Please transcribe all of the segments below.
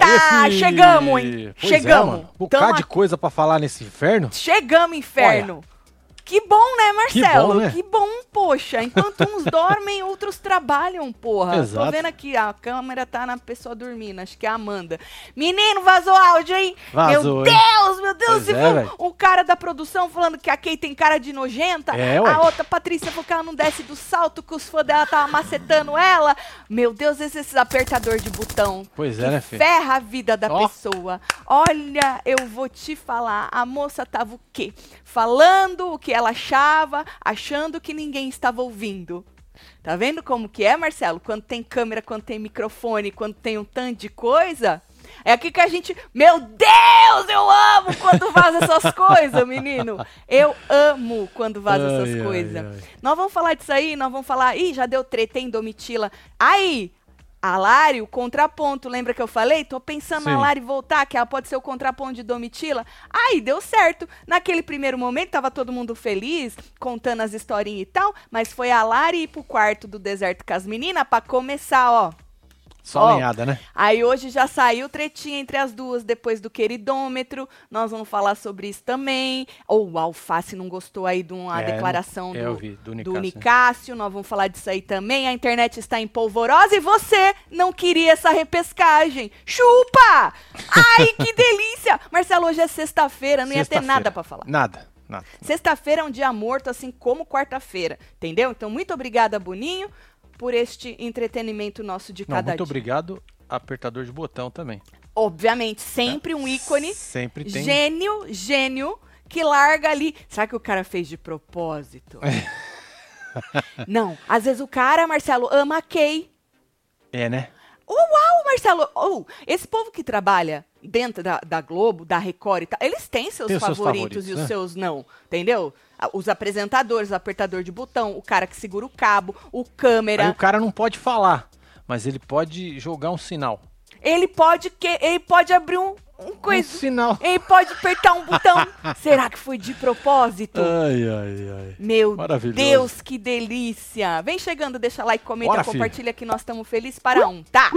Aê, fi! chegamos, hein? Pois é, chegamos. mano. Um Tamo bocado de coisa pra falar nesse inferno. Chegamos, inferno. Que bom, né, Marcelo? bom, né? Que bom, poxa. Enquanto uns dormem, outros trabalham, porra. Exato. Tô vendo aqui, a câmera tá na pessoa dormindo, acho que é a Amanda. Menino, vazou áudio, hein? Vazou, meu hein? Deus, meu Deus. Você é, o cara da produção falando que a Kay tem cara de nojenta? É. A outra, Patrícia, falou que ela não desce do salto, que os fãs dela estavam macetando ela. Meu Deus, esses, esses apertador de botão. Pois é, que né, filho? ferra a vida da Ó. pessoa. Olha, eu vou te falar, a moça tava o quê? Falando o que ela achava, achando que ninguém estava ouvindo. Tá vendo como que é, Marcelo? Quando tem câmera, quando tem microfone, quando tem um tanto de coisa. É aqui que a gente. Meu Deus, eu amo quando vaza essas coisas, menino. Eu amo quando vaza Ai, essas coisas. Nós vamos falar disso aí, nós vamos falar. Ih, já deu treta, hein, Domitila? Aí, a Lari, o contraponto, lembra que eu falei? Tô pensando na. Lari voltar, que ela pode ser o contraponto de Domitila. Aí, deu certo. Naquele primeiro momento, tava todo mundo feliz, contando as historinhas e tal, mas foi a Lari ir pro quarto do deserto com as meninas pra começar, ó. Só Ó. lenhada, né? Aí hoje já saiu tretinha entre as duas depois do queridômetro. Nós vamos falar sobre isso também. Ou o Alface não gostou aí de uma É, declaração do, vi, do do Nicásio, né? Nicásio. Nós vamos falar disso aí também. A internet está em polvorosa e você não queria essa repescagem. Chupa! Ai, que delícia! Marcelo, hoje é sexta-feira, não ia ter nada pra falar. Nada, nada. Sexta-feira é um dia morto, assim como quarta-feira, entendeu? Então, muito obrigada, Boninho, por este entretenimento nosso de Não, cada muito dia. obrigado, apertador de botão também. Obviamente, sempre um ícone. Sempre tem. Gênio, gênio, que larga ali. Será que o cara fez de propósito? Não, às vezes o cara, Marcelo, ama a Kay. É, né? Uau, Marcelo! Oh, esse povo que trabalha dentro da, da Globo, da Record e tal, eles têm seus Tem os seus favoritos, favoritos, e os né? seus não, entendeu? Os apresentadores, o apertador de botão, o cara que segura o cabo, o Aí câmera. o cara não pode falar, mas ele pode jogar um sinal. Ele pode que ele pode abrir um, um Um coisa. sinal. Ele pode apertar um botão. Será que foi de propósito? Ai, ai, ai. Meu. Deus, que delícia! Vem chegando, deixa like, comenta, Bora, filho. compartilha que nós estamos felizes para um, tá?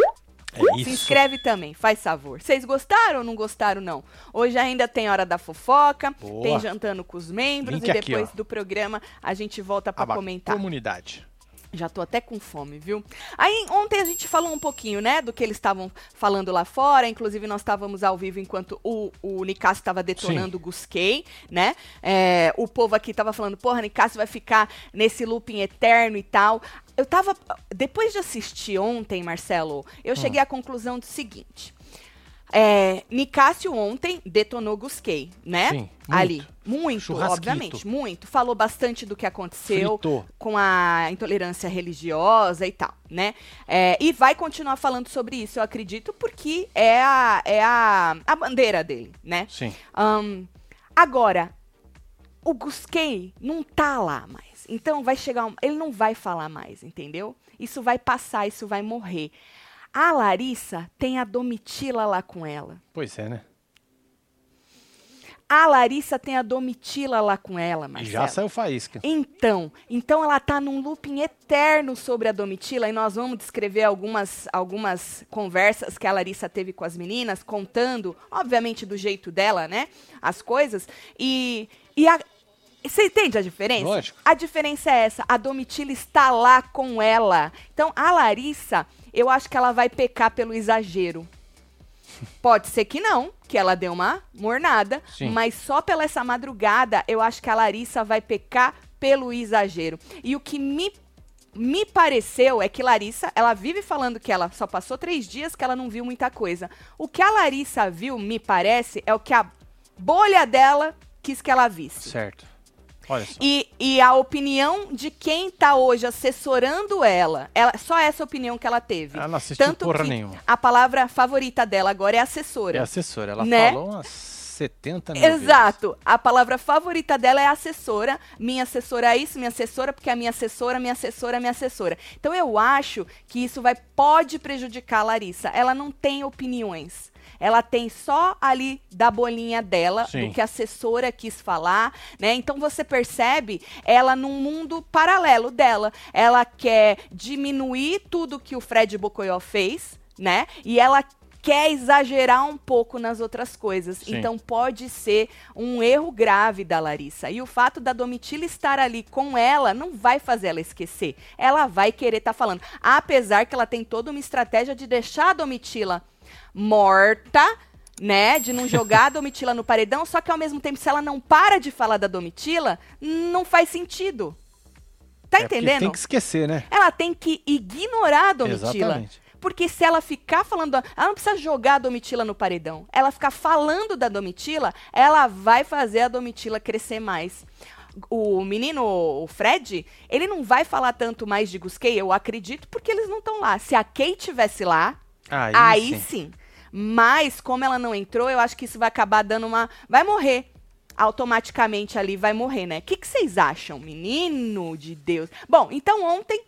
É Se inscreve também, faz favor. Vocês gostaram ou não gostaram, não? Hoje ainda tem Hora da Fofoca, Boa. tem Jantando com os Membros Link e aqui, depois ó. do programa a gente volta para comentar. Comunidade. Já tô até com fome, viu? Aí ontem a gente falou um pouquinho, né, do que eles estavam falando lá fora. Inclusive, nós estávamos ao vivo enquanto o, o Nicasso estava detonando o Gusquei, né? É, o povo aqui tava falando, porra, Nicasso vai ficar nesse looping eterno e tal. Eu tava. Depois de assistir ontem, Marcelo, eu Hum. cheguei à conclusão do seguinte. É, Nicásio ontem detonou Gusquei, né? Sim, muito. Ali. Muito, obviamente, muito. Falou bastante do que aconteceu Fritou. com a intolerância religiosa e tal, né? É, e vai continuar falando sobre isso, eu acredito, porque é a, é a, a bandeira dele, né? Sim. Ahn, agora, o Gusquei não tá lá mais. Então vai chegar. um- ele não vai falar mais, entendeu? Isso vai passar, isso vai morrer. A Larissa tem a Domitila lá com ela. Pois é, né? A Larissa tem a Domitila lá com ela, E Marcelo. já saiu faísca. Então, então ela tá num looping eterno sobre a Domitila e nós vamos descrever algumas, algumas conversas que a Larissa teve com as meninas, contando, obviamente, do jeito dela, né? As coisas. E, e a, você entende a diferença? Lógico. A diferença é essa. A Domitila está lá com ela. Então, a Larissa, eu acho que ela vai pecar pelo exagero. Pode ser que não, que ela deu uma mornada, Sim. mas só pela essa madrugada eu acho que a Larissa vai pecar pelo exagero. E o que me, me pareceu é que Larissa, ela vive falando que ela só passou três dias, que ela não viu muita coisa. O que a Larissa viu, me parece, é o que a bolha dela quis que ela visse. Certo. E, e a opinião de quem tá hoje assessorando ela, ela, só essa opinião que ela teve. Ela não assistiu Tanto porra nenhuma. a palavra favorita dela agora é assessora. É assessora. Ela Né? falou umas 70 mil vezes. Exato. A palavra favorita dela é assessora. Minha assessora é isso, minha assessora, porque a minha assessora, minha assessora, minha assessora. Então eu acho que isso vai pode prejudicar a Larissa. Ela não tem opiniões. Ela tem só ali da bolinha dela, Sim. do que a assessora quis falar, né? Então você percebe ela num mundo paralelo dela. Ela quer diminuir tudo que o Fred Bocoyó fez, né? E ela quer exagerar um pouco nas outras coisas. Sim. Então pode ser um erro grave da Larissa. E o fato da Domitila estar ali com ela não vai fazer ela esquecer. Ela vai querer estar falando. Apesar que ela tem toda uma estratégia de deixar a Domitila morta, né? De não jogar a Domitila no paredão, só que ao mesmo tempo, se ela não para de falar da Domitila, não faz sentido. Tá É entendendo? Tem que esquecer, né? Ela tem que ignorar a Domitila. Exatamente. Porque se ela ficar falando. Ela não precisa jogar a Domitila no paredão. Ela ficar falando da Domitila, ela vai fazer a Domitila crescer mais. O menino, o Fred, ele não vai falar tanto mais de Gusquei, eu acredito, porque eles não estão lá. Se a Kay tivesse lá, Aí, aí sim. sim. Mas, como ela não entrou, eu acho que isso vai acabar dando uma. Vai morrer. Automaticamente ali vai morrer, né? O que, que vocês acham, menino de Deus? Bom, então ontem,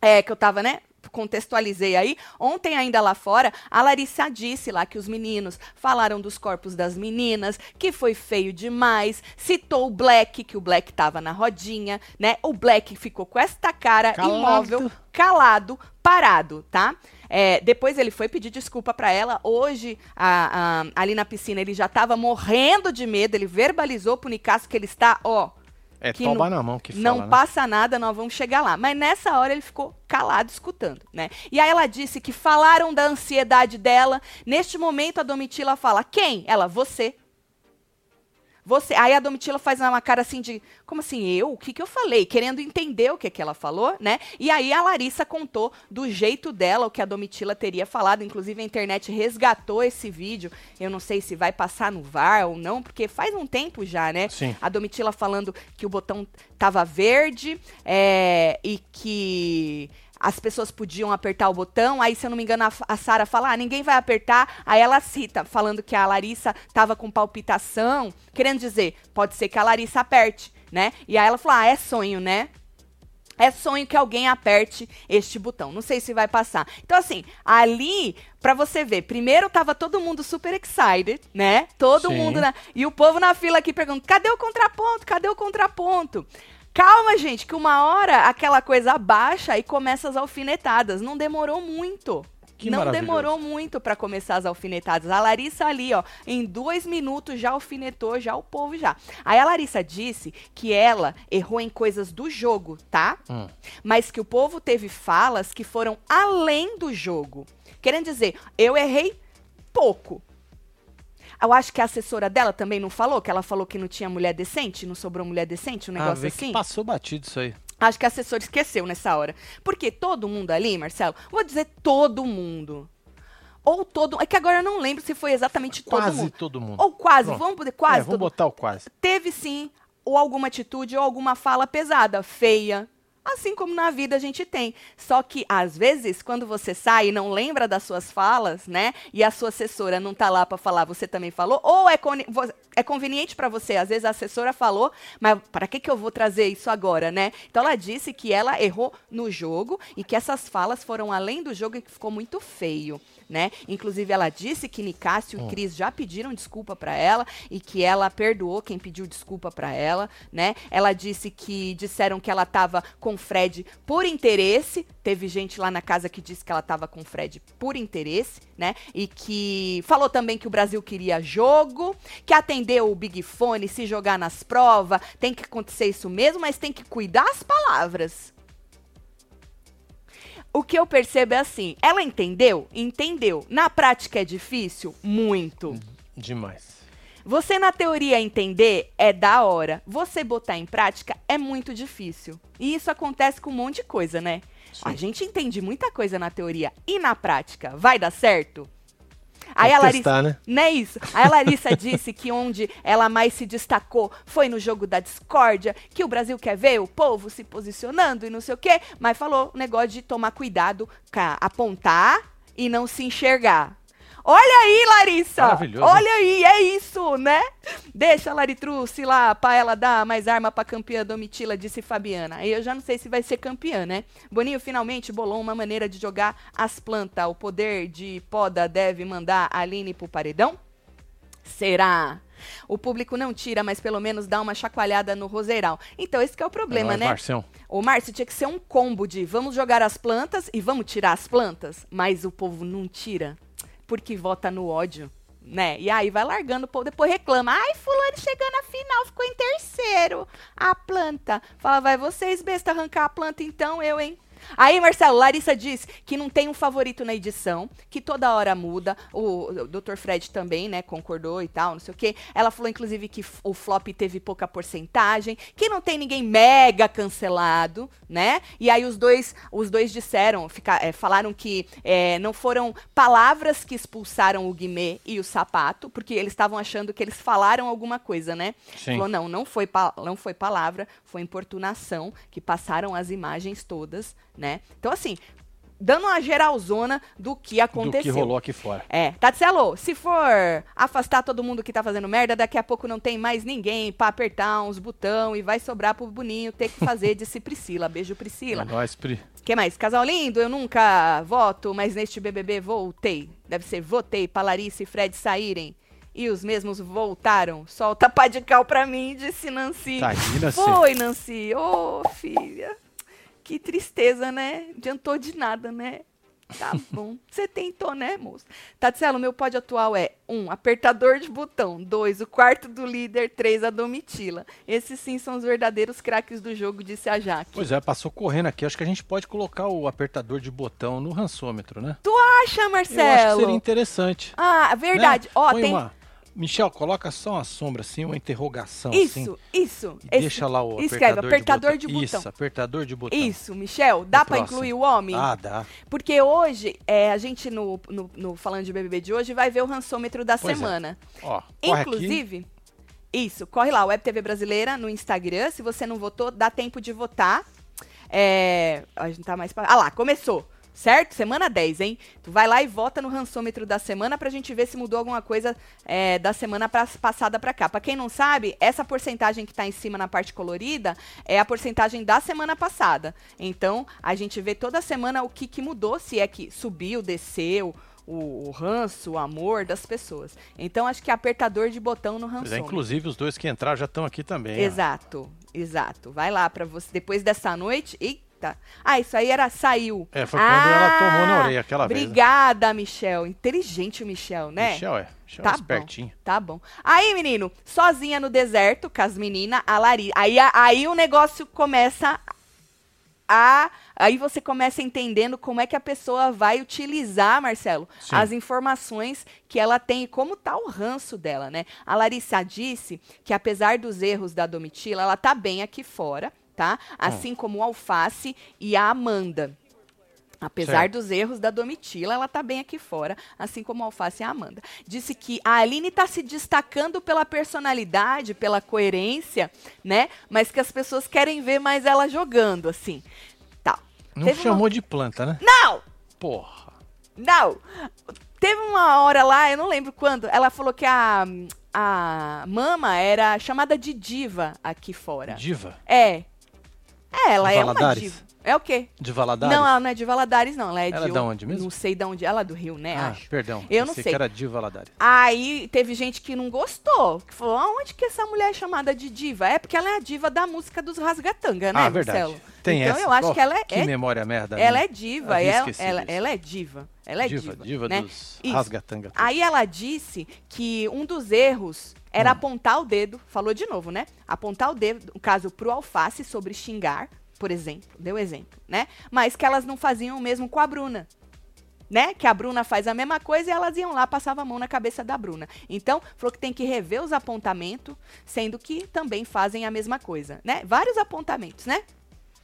é, que eu tava, né? Contextualizei aí. Ontem, ainda lá fora, a Larissa disse lá que os meninos falaram dos corpos das meninas, que foi feio demais. Citou o Black, que o Black tava na rodinha, né? O Black ficou com esta cara Calado. imóvel, calado, parado, tá? É, depois ele foi pedir desculpa pra ela. Hoje, a- a- ali na piscina, ele já tava morrendo de medo. Ele verbalizou pro Nicasso que ele está, ó, É que toba não- na mão que não fala, né? passa nada, nós vamos chegar lá. Mas nessa hora ele ficou calado escutando, né? E aí ela disse que falaram da ansiedade dela. Neste momento a Domitila fala: "Quem?" Ela: "Você". Você. Aí a Domitila faz uma cara assim de, como assim, eu? O que que eu falei? Querendo entender o que que ela falou, né? E aí a Larissa contou do jeito dela o que a Domitila teria falado, inclusive a internet resgatou esse vídeo. Eu não sei se vai passar no VAR ou não, porque faz um tempo já, né? Sim. A Domitila falando que o botão tava verde é, e que as pessoas podiam apertar o botão. Aí, se eu não me engano, a, a Sara fala: ah, ninguém vai apertar. Aí ela cita, falando que a Larissa tava com palpitação, querendo dizer, pode ser que a Larissa aperte, né? E aí ela falou: ah, é sonho, né? É sonho que alguém aperte este botão. Não sei se vai passar. Então, assim, ali, pra você ver, primeiro tava todo mundo super excited, né? Todo Sim. mundo na. E o povo na fila aqui perguntando: cadê o contraponto? Cadê o contraponto? Calma, gente, que uma hora aquela coisa abaixa e começa as alfinetadas. Não demorou muito. Que não demorou muito pra começar as alfinetadas. A Larissa ali, ó, em dois minutos já alfinetou já o povo já. Aí a Larissa disse que ela errou em coisas do jogo, tá? Hum. Mas que o povo teve falas que foram além do jogo. Querendo dizer, eu errei pouco. Eu acho que a assessora dela também não falou, que ela falou que não tinha mulher decente, não sobrou mulher decente, um Ah, negócio vê assim. passou batido isso aí. Acho que a assessora esqueceu nessa hora. Porque todo mundo ali, Marcelo, vou dizer todo mundo. Ou todo. É que agora eu não lembro se foi exatamente todo Quase mundo. todo mundo. Ou quase, Pronto. vamos poder quase é, vamos todo botar o quase. Teve sim, ou alguma atitude, ou alguma fala pesada, feia. Assim como na vida a gente tem. Só que, às vezes, quando você sai e não lembra das suas falas, né? E a sua assessora não tá lá pra falar, você também falou, ou é, vo- é conveniente pra você. Às vezes a assessora falou, mas para que, que eu vou trazer isso agora, né? Então ela disse que ela errou no jogo e que essas falas foram além do jogo e que ficou muito feio, né? Inclusive ela disse que Nicásio e Cris já pediram desculpa pra ela e que ela perdoou quem pediu desculpa pra ela, né? Ela disse que disseram que ela tava com Fred por interesse. Teve gente lá na casa que disse que ela tava com Fred por interesse, né? E que falou também que o Brasil queria jogo, que atendeu o Big Fone, se jogar nas provas, tem que acontecer isso mesmo, mas tem que cuidar as palavras. O que eu percebo é assim, ela entendeu? Entendeu. Na prática é difícil? Muito. Demais. Você na teoria entender é da hora. Você botar em prática é muito difícil. E isso acontece com um monte de coisa, né? Sim. A gente entende muita coisa na teoria e na prática. Vai dar certo? Aí a Larissa, testar, né? não é isso. Aí a Larissa disse que onde ela mais se destacou foi no jogo da discórdia, que o Brasil quer ver o povo se posicionando e não sei o quê, mas falou o negócio de tomar cuidado, apontar e não se enxergar. Olha aí, Larissa! Maravilhoso. Olha aí, é isso, né? Deixa a Laritruce lá pra ela dar mais arma pra campeã Domitila, disse Fabiana. Aí eu já não sei se vai ser campeã, né? Boninho finalmente bolou uma maneira de jogar as plantas. O poder de poda deve mandar a Aline pro paredão? Será? O público não tira, mas pelo menos dá uma chacoalhada no roseiral. Então, esse que é o problema, É nóis, né? Marcião. O Márcio tinha que ser um combo de vamos jogar as plantas e vamos tirar as plantas, mas o povo não tira. Porque vota no ódio, né? E aí vai largando o povo, depois reclama. Ai, fulano chegou na final, ficou em terceiro. A planta. Fala, vai vocês, besta, arrancar a planta então, eu, hein? Aí, Marcelo, Larissa diz que não tem um favorito na edição, que toda hora muda. O, o Dr. Fred também, né, concordou e tal, não sei o quê. Ela falou, inclusive, que o flop teve pouca porcentagem, que não tem ninguém mega cancelado, né? E aí os dois, os dois disseram, fica- é, falaram que é, não foram palavras que expulsaram o Guimê e o Sapato, porque eles estavam achando que eles falaram alguma coisa, né? Sim. Falou, não, não foi, não foi palavra, foi importunação, que passaram as imagens todas, né? Então, assim, dando uma geralzona do que Do aconteceu. que rolou aqui fora. É, Tatselo, se for afastar todo mundo que tá fazendo merda, daqui a pouco não tem mais ninguém pra apertar uns botão e vai sobrar pro Boninho ter que fazer, disse Priscila. Beijo, Priscila. É nóis, Pri. que mais? Casal lindo, eu nunca voto, mas neste BBB voltei. Deve ser votei pra Larissa e Fred saírem. E os mesmos voltaram. Solta pá de cal pra mim, disse Nancy. Tadinha, Nancy. Foi, Nancy. Ô, filha. Que tristeza, né? Adiantou de nada, né? Tá bom. Você tentou, né, moço? Tatselo, meu pódio atual é um, apertador de botão. dois, o quarto do líder. três, a Domitila. Esses sim são os verdadeiros craques do jogo, disse a Jaque. Pois é, passou correndo aqui. Acho que a gente pode colocar o apertador de botão no rançômetro, né? Acha, Eu acho Marcelo? que seria interessante. Ah, verdade. né? Ó, Põe tem. uma... Michel, coloca só uma sombra assim, uma interrogação assim. Isso, isso. E Esse- deixa lá o Escreve, apertador, apertador de, de botão. botão. Isso, apertador de botão. Isso, Michel, dá próximo. incluir o homem? Ah, dá. Porque hoje, é, a gente no, no, no Falando de BBB de hoje vai ver o rançômetro da Pois é. semana. Ó, corre aqui. Inclusive, isso, corre lá, Web TV Brasileira no Instagram. Se você não votou, dá tempo de votar. É, a gente tá mais pra... Ah lá, começou. Certo? Semana 10, hein? Tu vai lá e vota no rançômetro da semana pra gente ver se mudou alguma coisa é, da semana pra- passada pra cá. Pra quem não sabe, essa porcentagem que tá em cima na parte colorida é a porcentagem da semana passada. Então, a gente vê toda semana o que, que mudou, se é que subiu, desceu, o, o ranço, o amor das pessoas. Então, acho que é apertador de botão no Pois é, rançômetro. inclusive os dois que entraram já estão aqui também. ó. Exato, exato. Vai lá pra você. Depois dessa noite. Eita. Ah, isso aí era saiu. É, foi quando ela tomou na orelha aquela vez. né? Obrigada, Michel. Inteligente o Michel, né? Michel é. Michel Tá é bom. espertinho. Tá bom. Aí, menino, sozinha no deserto, com as meninas, a Lari. Aí, aí o negócio começa a. Aí você começa entendendo como é que a pessoa vai utilizar, Marcelo, Sim. as informações que ela tem e como tá o ranço dela, né? A Larissa disse que apesar dos erros da Domitila, ela tá bem aqui fora, tá? Hum. Assim como o Alface e a Amanda. Apesar Certo. dos erros da Domitila, ela tá bem aqui fora, assim como a Alface e a Amanda. Disse que a Aline tá se destacando pela personalidade, pela coerência, né? Mas que as pessoas querem ver mais ela jogando, assim. Tá. Não Teve uma- chamou de planta, né? Não! Porra. Não! Teve uma hora lá, eu não lembro quando, ela falou que a, a Mama era chamada de diva aqui fora. Diva? É. É, ela é uma diva. É o quê? De Valadares? Não, ela não é de Valadares, não. Ela é Ela é de. da onde mesmo? Não sei de onde. Ela é do Rio, né? ah, acho. perdão. Eu não sei. que era de Valadares. Aí teve gente que não gostou. Que falou: aonde que essa mulher é chamada de diva? É porque ela é a diva da música dos Rasgatanga, né, ah, verdade. Marcelo? Tem então essa. eu acho Ó, que ela é. Que é- memória merda. ela né? é diva. Ela, ela, ela é diva. Ela é diva. diva, diva né? dos Isso. rasgatanga. Aí ela disse que um dos erros era Hum. apontar o dedo, falou de novo, né? Apontar o dedo, no caso, pro alface sobre xingar, por exemplo, deu exemplo, né? Mas que elas não faziam o mesmo com a Bruna. Né? Que a Bruna faz a mesma coisa e elas iam lá, passavam a mão na cabeça da Bruna. Então, falou que tem que rever os apontamentos, sendo que também fazem a mesma coisa, né? Vários apontamentos, né?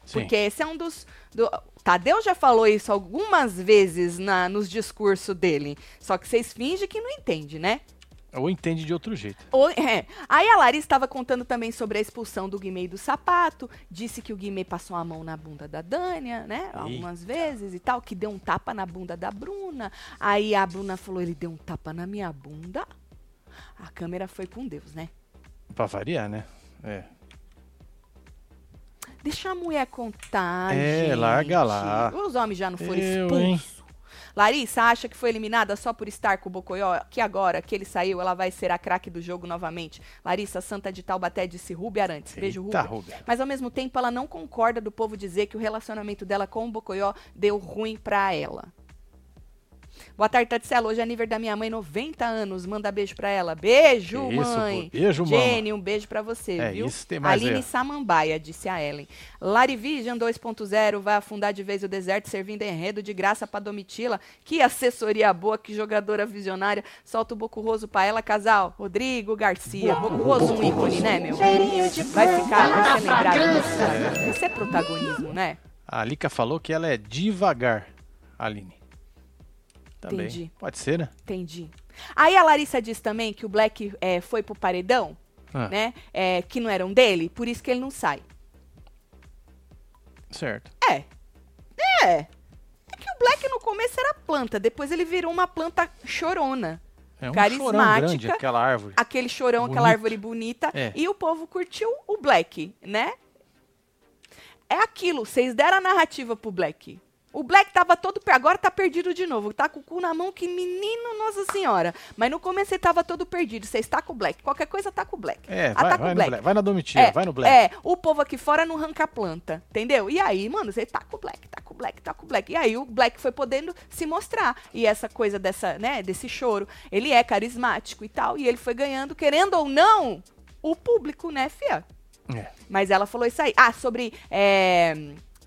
Sim. Porque esse é um dos. Do, Tadeu já falou isso algumas vezes na, nos discursos dele. Só que vocês fingem que não entendem, né? Ou entende de outro jeito. Ou- é. Aí a Larissa estava contando também sobre a expulsão do Guimê do sapato. Disse que o Guimê passou a mão na bunda da Dânia, né? Algumas vezes e tal. Que deu um tapa na bunda da Bruna. Aí a Bruna falou: ele deu um tapa na minha bunda. A câmera foi com Deus, né? Pra variar, né? É. Deixa a mulher contar. É, gente. larga lá. Os homens já não foram Eu, expulsos. Larissa acha que foi eliminada só por estar com o Bocoió, que agora que ele saiu, ela vai ser a craque do jogo novamente. Larissa Santa de Taubaté disse Rúbia Arantes. Beijo. Rúbia. Mas ao mesmo tempo ela não concorda do povo dizer que o relacionamento dela com o Bocoió deu ruim pra ela. Boa tarde, Tatsela. Hoje é aniversário da minha mãe, 90 anos. Manda beijo pra ela. Beijo, isso, mãe. pô. Beijo, mama. Jenny, um beijo pra você, É viu? isso, tem mais Aline ó. Samambaia, disse a Ellen. Larivision 2.0 vai afundar de vez o deserto, servindo enredo de graça pra Domitila. Que assessoria boa, que jogadora visionária. Solta o Bocurroso pra ela, casal. Rodrigo Garcia. Bocurroso, um ícone, né, meu? Vai ficar, vai ser lembrado cara. Isso é protagonismo, né? A Lika falou que ela é devagar, Aline. Também. Entendi. Pode ser, né? Entendi. Aí a Larissa diz também que o Black é, foi pro paredão, Ah, né? é, que não eram dele, por isso que ele não sai. Certo. É. É. É que o Black no começo era planta, depois ele virou uma planta chorona. É um Carismática. grande aquela árvore. Aquele chorão, aquela Bonito. árvore bonita. É. E o povo curtiu o Black, né? É aquilo, vocês deram a narrativa pro Black. O Black tava todo. Agora tá perdido de novo. Tá com o cu na mão, que menino, Nossa Senhora. Mas no começo ele tava todo perdido. Vocês tá com o Black. Qualquer coisa tá com o Black. É, vai, vai o Black. Black. Vai na Domitila, É, vai no Black. É, o povo aqui fora não arranca planta, entendeu? E aí, mano, você tá com o Black, tá com o Black, tá com o Black. E aí o Black foi podendo se mostrar. E essa coisa dessa, né, desse choro, ele é carismático e tal, e ele foi ganhando, querendo ou não, o público, né, fia? É. Mas ela falou isso aí. Ah, sobre. é,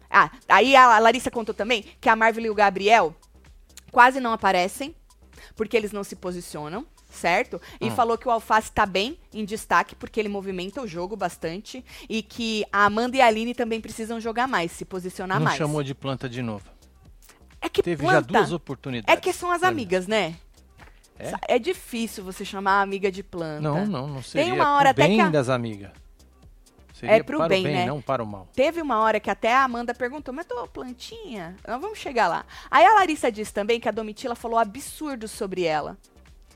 Ah, aí a Larissa contou também que a Marvel e o Gabriel quase não aparecem, porque eles não se posicionam, certo? E Hum. falou que o Alface tá bem em destaque, porque ele movimenta o jogo bastante. E que a Amanda e a Aline também precisam jogar mais, se posicionar Não mais. chamou de planta de novo. É que Teve já planta duas oportunidades. é que são as amigas, né? É? É difícil você chamar a amiga de planta. Não, não, não seria uma hora até bem que a- das amigas. Seria É pro para bem, o bem, né? não para o mal. Teve uma hora que até a Amanda perguntou, mas tô plantinha? Nós vamos chegar lá. Aí a Larissa disse também que a Domitila falou absurdos sobre ela,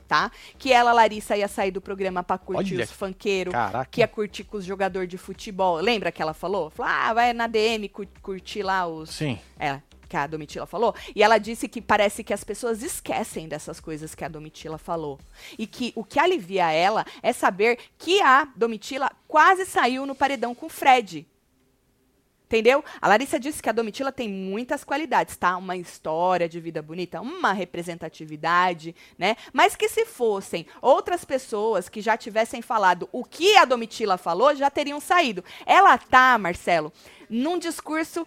tá? Que ela, Larissa, ia sair do programa pra curtir Olha, os funkeiros, que ia curtir com os jogadores de futebol. Lembra que ela falou? Falou, ah, vai na DM cu- curtir lá os... Sim. É, que a Domitila falou. E ela disse que parece que as pessoas esquecem dessas coisas que a Domitila falou. E que o que alivia ela é saber que a Domitila quase saiu no paredão com o Fred. Entendeu? A Larissa disse que a Domitila tem muitas qualidades, tá? Uma história de vida bonita, uma representatividade, né? Mas que se fossem outras pessoas que já tivessem falado o que a Domitila falou, já teriam saído. Ela tá, Marcelo, num discurso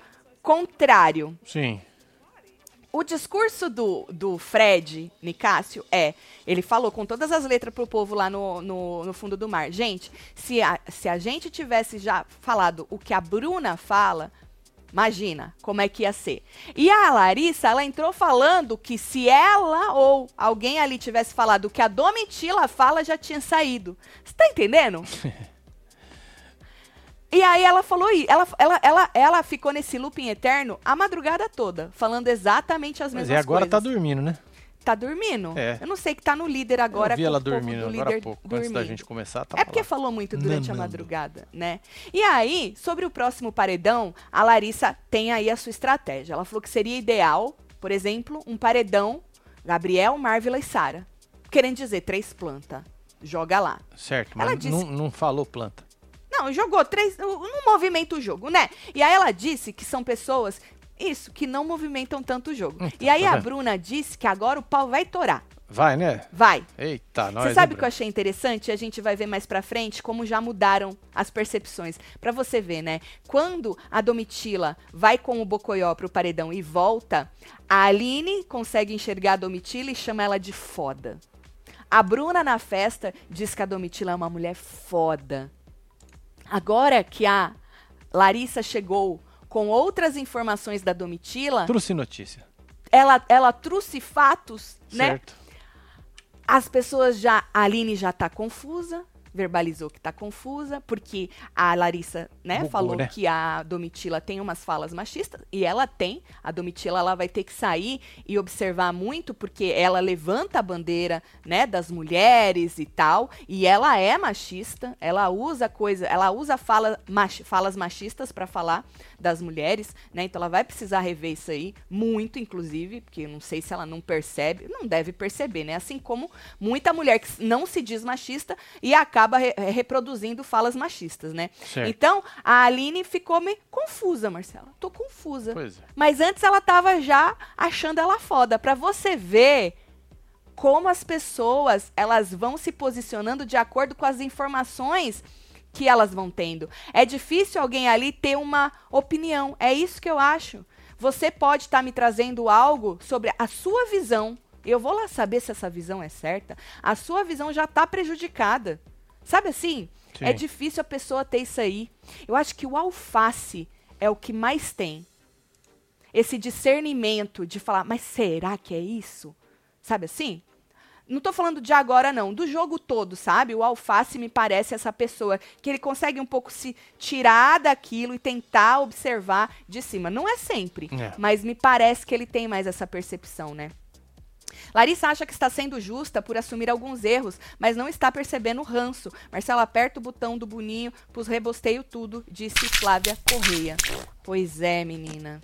contrário. Sim. O discurso do, do Fred Nicásio é, ele falou com todas as letras pro povo lá no, no, no fundo do mar. Gente, se a, se a gente tivesse já falado o que a Bruna fala, imagina como é que ia ser. E a Larissa, ela entrou falando que se ela ou alguém ali tivesse falado o que a Domitila fala, já tinha saído. Você tá entendendo? E aí ela falou isso, ela, ela, ela, ela ficou nesse looping eterno a madrugada toda, falando exatamente as Mas mesmas e agora coisas. tá dormindo, né? Tá dormindo? É. Eu não sei que tá no líder agora. Eu vi ela dormindo do agora há pouco, antes da dormindo. gente começar. Tá É porque falou muito durante a Nanando. madrugada, né? E aí, sobre o próximo paredão, a Larissa tem aí a sua estratégia. Ela falou que seria ideal, por exemplo, um paredão Gabriel, Marvila e Sara. Querendo dizer, três plantas. Joga lá. Certo, Ela mas disse- não, não falou planta. Não, jogou três. Não movimenta o jogo, né? E aí ela disse que são pessoas, isso, que não movimentam tanto o jogo. Então, e aí tá a? Bruna disse que agora o pau vai torar. Vai, né? Vai. Eita, nós. Você sabe o que eu achei interessante? A gente vai ver mais pra frente como já mudaram as percepções. Pra você ver, né? Quando a Domitila vai com o Bocoió pro paredão e volta, a Aline consegue enxergar a Domitila e chama ela de foda. A Bruna na festa diz que a Domitila é uma mulher foda. Agora que a Larissa chegou com outras informações da Domitila, Trouxe notícia. ela, ela trouxe fatos, né? Certo. As pessoas já. A Aline já tá confusa, verbalizou que tá confusa, porque a Larissa, né, Bugou, falou né? que a Domitila tem umas falas machistas, e ela tem. A Domitila ela vai ter que sair e observar muito, porque ela levanta a bandeira, né, das mulheres e tal, e ela é machista, ela usa coisa, ela usa fala, mach- falas machistas para falar das mulheres, né? Então ela vai precisar rever isso aí, muito, inclusive, porque eu não sei se ela não percebe, não deve perceber, né? Assim como muita mulher que não se diz machista e acaba re- reproduzindo falas machistas, né? Certo. Então, a Aline ficou meio confusa, Marcela. Tô confusa. Pois é. Mas antes ela tava já achando ela foda. Pra você ver como as pessoas elas vão se posicionando de acordo com as informações que elas vão tendo. É difícil alguém ali ter uma opinião. É isso que eu acho. Você pode estar tá me trazendo algo sobre a sua visão. Eu vou lá saber se essa visão é certa. A sua visão já está prejudicada. Sabe assim? Sim. É difícil a pessoa ter isso aí. Eu acho que o alface é o que mais tem. Esse discernimento de falar, mas será que é isso? Sabe assim? Não estou falando de agora, não. Do jogo todo, sabe? O Alface me parece essa pessoa que ele consegue um pouco se tirar daquilo e tentar observar de cima. Não é sempre, é. mas me parece que ele tem mais essa percepção, né? Larissa acha que está sendo justa por assumir alguns erros, mas não está percebendo o ranço. Marcela aperta o botão do Boninho, pus rebosteio tudo, disse Flávia Correia. Pois é, menina.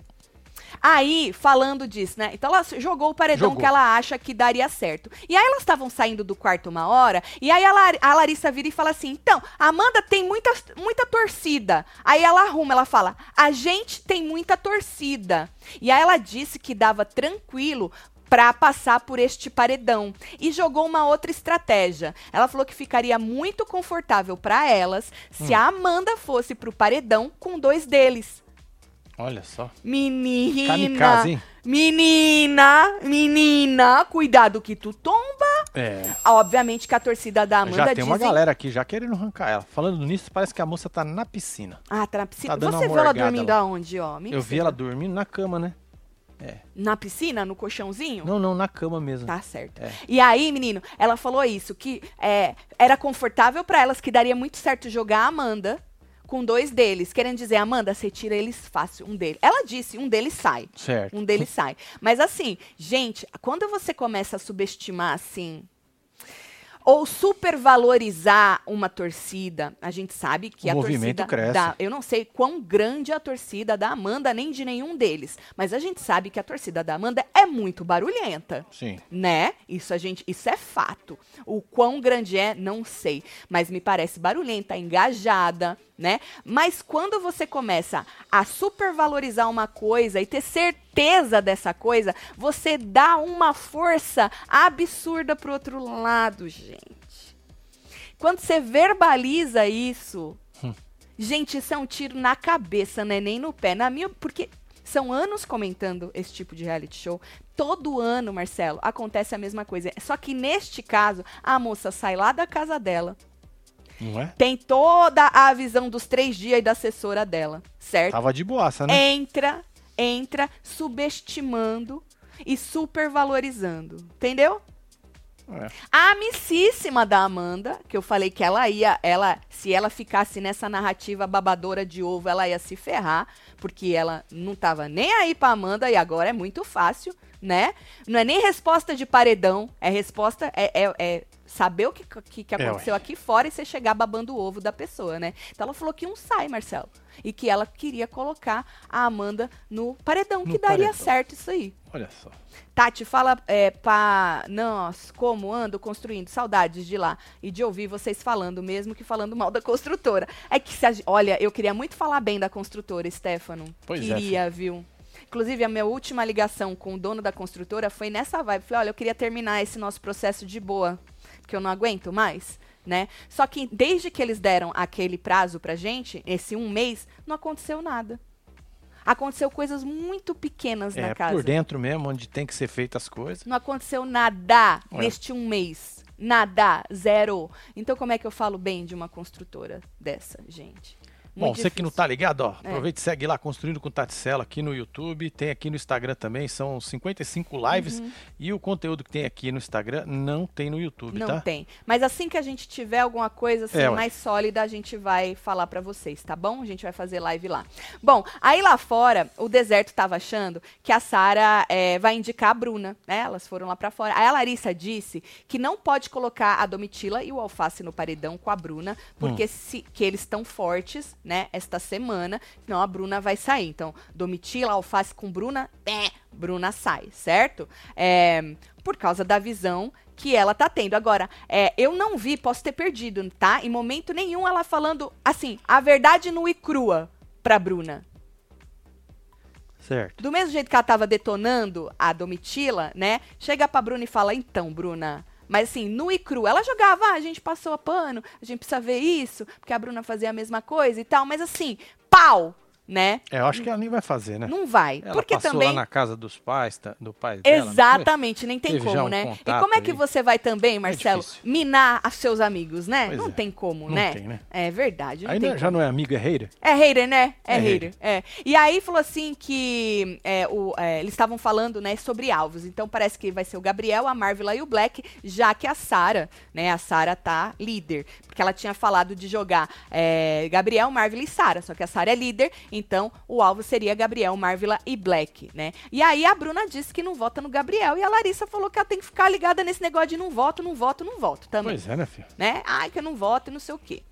Aí, falando disso, né? Então ela jogou o paredão jogou. que ela acha que daria certo. E aí elas estavam saindo do quarto uma hora, e aí a, Lar a, Larissa vira e fala assim: então, a Amanda tem muita, muita torcida. Aí ela arruma, ela fala: a gente tem muita torcida. E aí ela disse que dava tranquilo para passar por este paredão e jogou uma outra estratégia. Ela falou que ficaria muito confortável para elas hum. se a Amanda fosse pro paredão com dois deles. Olha só. Menina. Kamikaze, hein? Menina, menina, cuidado que tu tomba. É. Obviamente que a torcida da Amanda Já tem uma galera aqui já querendo arrancar ela. Falando nisso, parece que a moça tá na piscina. Ah, tá na piscina. Tá Você viu ela dormindo lá. aonde, ó? Me Eu vi ela dormindo na cama, né? É. Na piscina, no colchãozinho? Não, não, na cama mesmo. Tá certo. É. E aí, menino, ela falou isso, que é, era confortável para elas, que daria muito certo jogar a Amanda com dois deles, querendo dizer, Amanda, você tira eles fácil, um deles. Ela disse, um deles sai. Certo. Um deles sai. Mas assim, gente, quando você começa a subestimar assim ou supervalorizar uma torcida. A gente sabe que o a movimento torcida cresce. da, eu não sei quão grande é a torcida da Amanda nem de nenhum deles, mas a gente sabe que a torcida da Amanda é muito barulhenta. Sim. Né? Isso a gente, isso é fato. O quão grande é, não sei, mas me parece barulhenta, engajada, né? Mas quando você começa a supervalorizar uma coisa e ter certeza dessa coisa, você dá uma força absurda pro outro lado, gente. Quando você verbaliza isso, hum. gente, isso é um tiro na cabeça, né? Nem no pé. Na minha, porque são anos comentando esse tipo de reality show. Todo ano, Marcelo, acontece a mesma coisa. Só que neste caso, a moça sai lá da casa dela, é? Tem toda a visão dos três dias da assessora dela, certo? Tava de boaça, né? Entra, entra subestimando e supervalorizando. Entendeu? É. A amicíssima da Amanda, que eu falei que ela ia, ela, se ela ficasse nessa narrativa babadora de ovo, ela ia se ferrar, porque ela não tava nem aí pra Amanda e agora é muito fácil, né? Não é nem resposta de paredão, é resposta, é, é, é saber o que, que, que é, aconteceu é, aqui fora e você chegar babando o ovo da pessoa, né? Então ela falou que um sai, Marcelo. E que ela queria colocar a Amanda no paredão, no que daria paredão. certo isso aí. Olha só. Tati, fala é, pra nós como ando construindo. Saudades de lá e de ouvir vocês falando, mesmo que falando mal da construtora. É que, se a, olha, eu queria muito falar bem da construtora, Stefano. Pois é, queria, é, viu? Inclusive, a minha última ligação com o dono da construtora foi nessa vibe. Falei, olha, eu queria terminar esse nosso processo de boa porque eu não aguento mais, né? Só que desde que eles deram aquele prazo pra gente, esse um mês, não aconteceu nada. Aconteceu coisas muito pequenas é, na casa. por dentro mesmo, onde tem que ser feitas as coisas. Não aconteceu nada Ué. neste um mês. Nada, zero. Então como é que eu falo bem de uma construtora dessa, gente? Bom, você que não tá ligado, ó, é. aproveite e segue lá Construindo com Taticela aqui no YouTube, tem aqui no Instagram também, são 55 lives uhum. e o conteúdo que tem aqui no Instagram não tem no YouTube, não tá? Não tem. Mas assim que a gente tiver alguma coisa assim, é, mais sólida, a gente vai falar para vocês, tá bom? A gente vai fazer live lá. Bom, aí lá fora, o Deserto tava achando que a Sara é, vai indicar a Bruna, né? Elas foram lá para fora. Aí a Larissa disse que não pode colocar a Domitila e o Alface no paredão com a Bruna, porque hum. se, que eles estão fortes, né, esta semana, senão a Bruna vai sair. Então, Domitila, alface com Bruna, é, Bruna sai, certo? É, por causa da visão que ela tá tendo. Agora, é, eu não vi, posso ter perdido, tá? Em momento nenhum ela falando, assim, a verdade nua e crua pra Bruna. Certo. Do mesmo jeito que ela tava detonando a Domitila, né? Chega pra Bruna e fala: então, Bruna. Mas assim, nu e cru. Ela jogava, ah, a gente passou a pano, a gente precisa ver isso, porque a Bruna fazia a mesma coisa e tal. Mas assim, pau! Né? É, eu acho que ela nem vai fazer, né? Não vai. Ela porque passou também. lá na casa dos pais, tá- do pai dela. Exatamente, nem tem como, um né? E como é que ali. você vai também, Marcelo, difícil. minar os seus amigos, né? Pois não é. tem como, Não né? tem, né? É verdade. Aí já como. não é amigo, é hater? É hater, né? É, É hater. É. E aí falou assim que é, o, é, eles estavam falando, né, sobre alvos. Então parece que vai ser o Gabriel, a Marvel e o Black, já que a Sara, né, a Sara tá líder. Porque ela tinha falado de jogar é, Gabriel, Marvel e Sara. Só que a Sara é líder, então o alvo seria Gabriel, Marvel e Black, né? E aí a Bruna disse que não vota no Gabriel e a Larissa falou que ela tem que ficar ligada nesse negócio de não voto, não voto, não voto também. Pois é, né, filho? Né? Ai, que eu não voto e não sei o quê.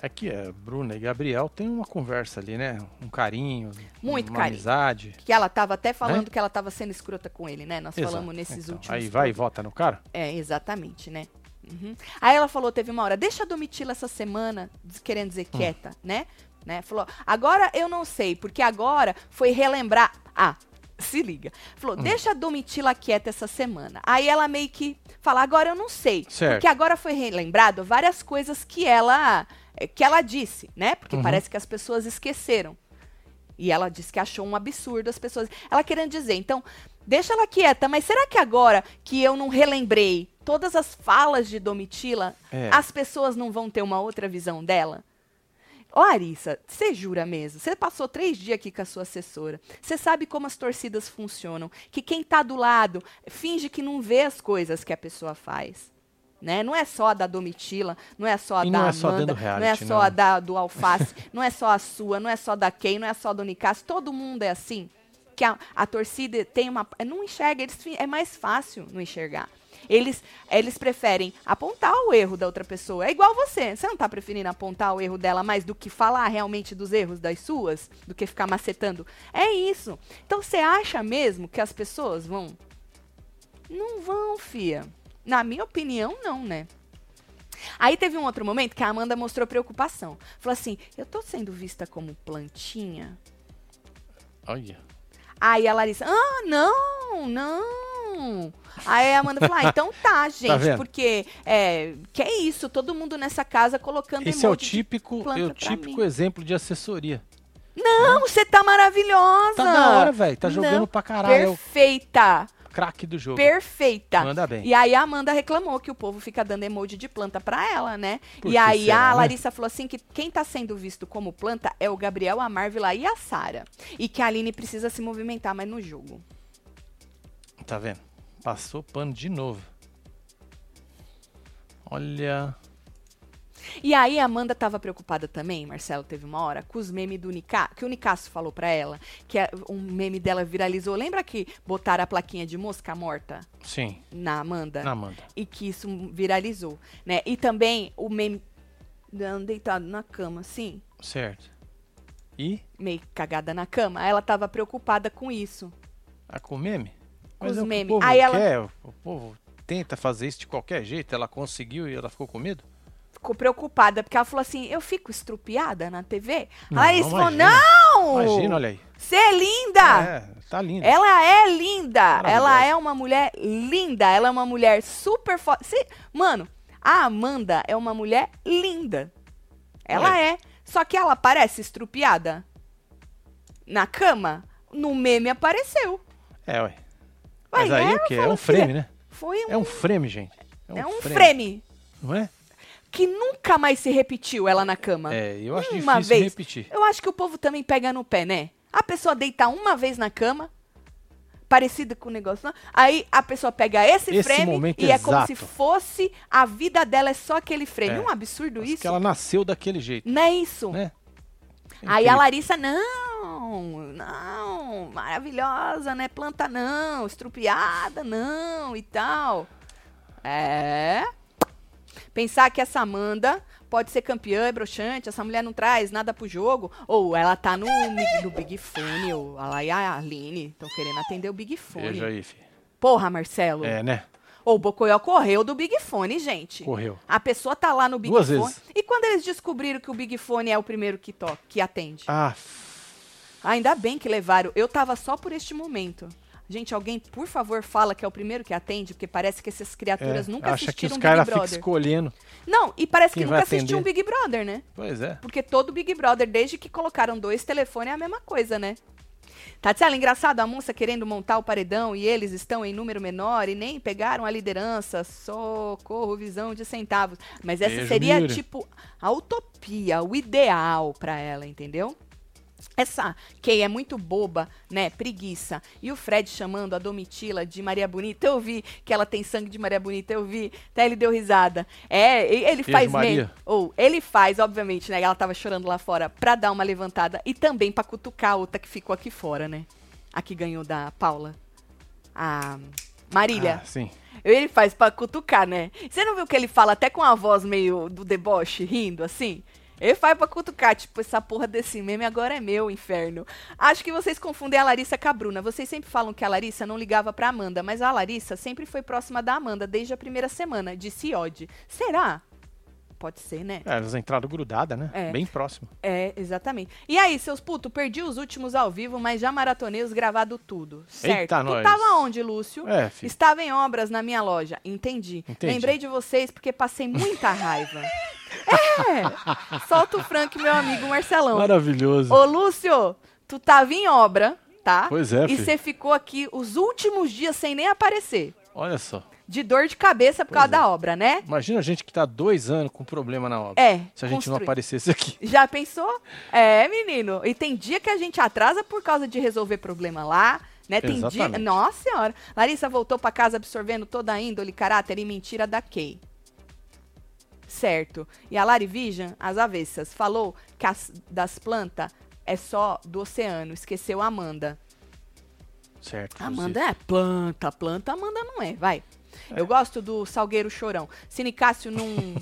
É que é, Bruna e Gabriel tem uma conversa ali, né? Um carinho, Muito uma carinho. amizade. Que ela tava até falando que ela tava sendo escrota com ele, né? Nós Exato. falamos nesses Então, últimos. Aí vai e todos. vota no cara? É, exatamente, né? Uhum. Aí ela falou, teve uma hora, deixa a Domitila essa semana, querendo dizer Hum. quieta, né? Né? Falou, agora eu não sei, porque agora foi relembrar. Ah, se liga. Falou, Hum. deixa a Domitila quieta essa semana. Aí ela meio que fala, agora eu não sei. Certo. Porque agora foi relembrado várias coisas que ela, eh, que ela disse, né? Porque Uhum. parece que as pessoas esqueceram. E ela disse que achou um absurdo as pessoas. Ela querendo dizer, então, deixa ela quieta, mas será que agora que eu não relembrei todas as falas de Domitila, É. as pessoas não vão ter uma outra visão dela? Ô, Arissa, você jura mesmo? Você passou três dias aqui com a sua assessora. Você sabe como as torcidas funcionam. Que quem tá do lado finge que não vê as coisas que a pessoa faz. Né? Não é só a da Domitila, não é só a E da não é só Amanda, do não é reality, só não. a da, do Alface, não é só a sua, não é só da Kay, não é só do Nicásio. Todo mundo é assim. Que a, a torcida tem uma. Não enxerga, eles, é mais fácil não enxergar. Eles, eles preferem apontar o erro da outra pessoa. É igual você. Você não tá preferindo apontar o erro dela mais do que falar realmente dos erros das suas? Do que ficar macetando? É isso. Então você acha mesmo que as pessoas vão. Não vão, fia. Na minha opinião, não, né? Aí teve um outro momento que a Amanda mostrou preocupação. Falou assim: eu tô sendo vista como plantinha? Olha. Aí a Larissa, ah, não, não. Aí a Amanda falou, ah, então tá, gente, vendo? porque é, que é isso, todo mundo nessa casa colocando Esse é o típico, é o típico exemplo de assessoria. Não, você tá maravilhosa. Tá da hora, velho. Tá jogando Não, pra caralho. É Perfeita, craque do jogo. perfeita. Manda bem. E aí a Amanda reclamou que o povo fica dando emoji de planta pra ela, né? Por e aí será, a né? Larissa falou assim que quem tá sendo visto como planta é o Gabriel, a Marvila e a Sara. E que a Aline precisa se movimentar mais no jogo. Tá vendo? Passou pano de novo. Olha. E aí a Amanda tava preocupada também, Marcelo, teve uma hora, com os memes do Nicá, que o Nicasso falou pra ela, que é- um meme dela viralizou. Lembra que botaram a plaquinha de mosca morta Sim, na Amanda? na Amanda. E que isso viralizou, né? E também o meme deitado na cama, assim, Certo. E? meio cagada na cama. Ela tava preocupada com isso. A com meme? Com Mas os é que o memes. povo Aí ela- quer, o- o povo tenta fazer isso de qualquer jeito. Ela conseguiu e ela ficou com medo? Ficou preocupada, porque ela falou assim: eu fico estrupiada na TV? Não, Aí eles falou: não! Imagina, olha aí. Você é linda! É, tá lindo. Ela é linda. Ela é uma mulher linda. Ela é uma mulher super forte. Mano, a Amanda é uma mulher linda. Ela Ué. é. Só que ela parece estrupiada. Na cama, no meme apareceu. É, ué. Mas aí é, o quê? É falo, um frame, né? Foi um, É um frame, gente. é um frame. Não é? que nunca mais se repetiu ela na cama. É, eu acho Uma difícil vez. repetir. Eu acho que o povo também pega no pé, né? A pessoa deita uma vez na cama, parecida com o negócio, não? aí a pessoa pega esse, Esse frame e é como se exato. fosse a vida dela é só aquele frame. É. Um absurdo Acho isso. que ela nasceu daquele jeito, Não é isso. né? Aí a. Larissa, não, não, maravilhosa, né? Planta não, estrupiada não e tal. É. Pensar que essa Amanda pode ser campeã, é broxante, essa mulher não traz nada pro jogo. Ou ela tá no, no Big Fone, ou ela e a Aline estão querendo atender o Big Fone. Veja aí, filho. Porra, Marcelo. É, né? Ou o Bocoyó correu do Big Fone, gente. Correu. A pessoa tá lá no Big Duas Fone. vezes. E quando eles descobriram que o Big Fone é o primeiro que toca, que atende? Ah, Ainda bem que levaram. Eu tava só por este momento. Gente, alguém, por favor, fala que é o primeiro que atende, porque parece que essas criaturas É, nunca acha que assistiram os Big caras Brother. ficam escolhendo. Não, e parece que nunca assistiam atender. Big Brother, né? Pois é. Porque todo Big Brother, desde que colocaram dois telefones, é a mesma coisa, né? Tatiana, engraçado, a moça querendo montar o paredão e eles estão em número menor e nem pegaram a liderança. Socorro, visão de centavos. Mas essa Beijo, seria, tipo, a utopia, o ideal pra ela, entendeu? Essa Kay é muito boba, né? Preguiça. E o Fred chamando a Domitila de Maria Bonita. Eu vi que ela tem sangue de Maria Bonita, eu vi. Até ele deu risada. É, ele faz mesmo. Ou ele faz, obviamente, né? Ela tava chorando lá fora pra dar uma levantada e também pra cutucar a outra que ficou aqui fora, né? A que ganhou da Paula. A Marília. Ah, sim. Ele faz pra cutucar, né? Você não viu que ele fala até com a voz meio do deboche, rindo, assim? Ele faz pra cutucar, tipo, essa porra desse meme agora é meu, inferno. Acho que vocês confundem a Larissa com a Bruna. Vocês sempre falam que a Larissa não ligava pra Amanda, mas a Larissa sempre foi próxima da Amanda desde a primeira semana, disse Odd. Será? Pode ser, né? É, elas entraram grudadas, né? É. Bem próximo. É, exatamente. E aí, seus putos, perdi os últimos ao vivo, mas já maratonei os gravado tudo. Certo. Eita, tu nós. tava onde, Lúcio? É, filho. Estava em obras na minha loja. Entendi. Entendi. Lembrei de vocês porque passei muita raiva. é! Solta o Frank, meu amigo Marcelão. Maravilhoso. Ô, Lúcio, tu tava em obra, tá? Pois é, E você ficou aqui os últimos dias sem nem aparecer. Olha só. De dor de cabeça por Pois causa é. da obra, né? Imagina a gente que tá dois anos com problema na obra. É. Se a gente não aparecesse aqui. Já pensou? É, menino. E tem dia que a gente atrasa por causa de resolver problema lá, né? Tem dia. Exatamente. Nossa senhora. Larissa voltou pra casa absorvendo toda a índole, caráter e mentira da Kay. Certo. E a Lari Vision, as avessas, falou que as das plantas é só do oceano. Esqueceu a Amanda. Certo. Amanda é planta, planta, Amanda não é, vai. Eu gosto do Salgueiro Chorão. Se Nicásio não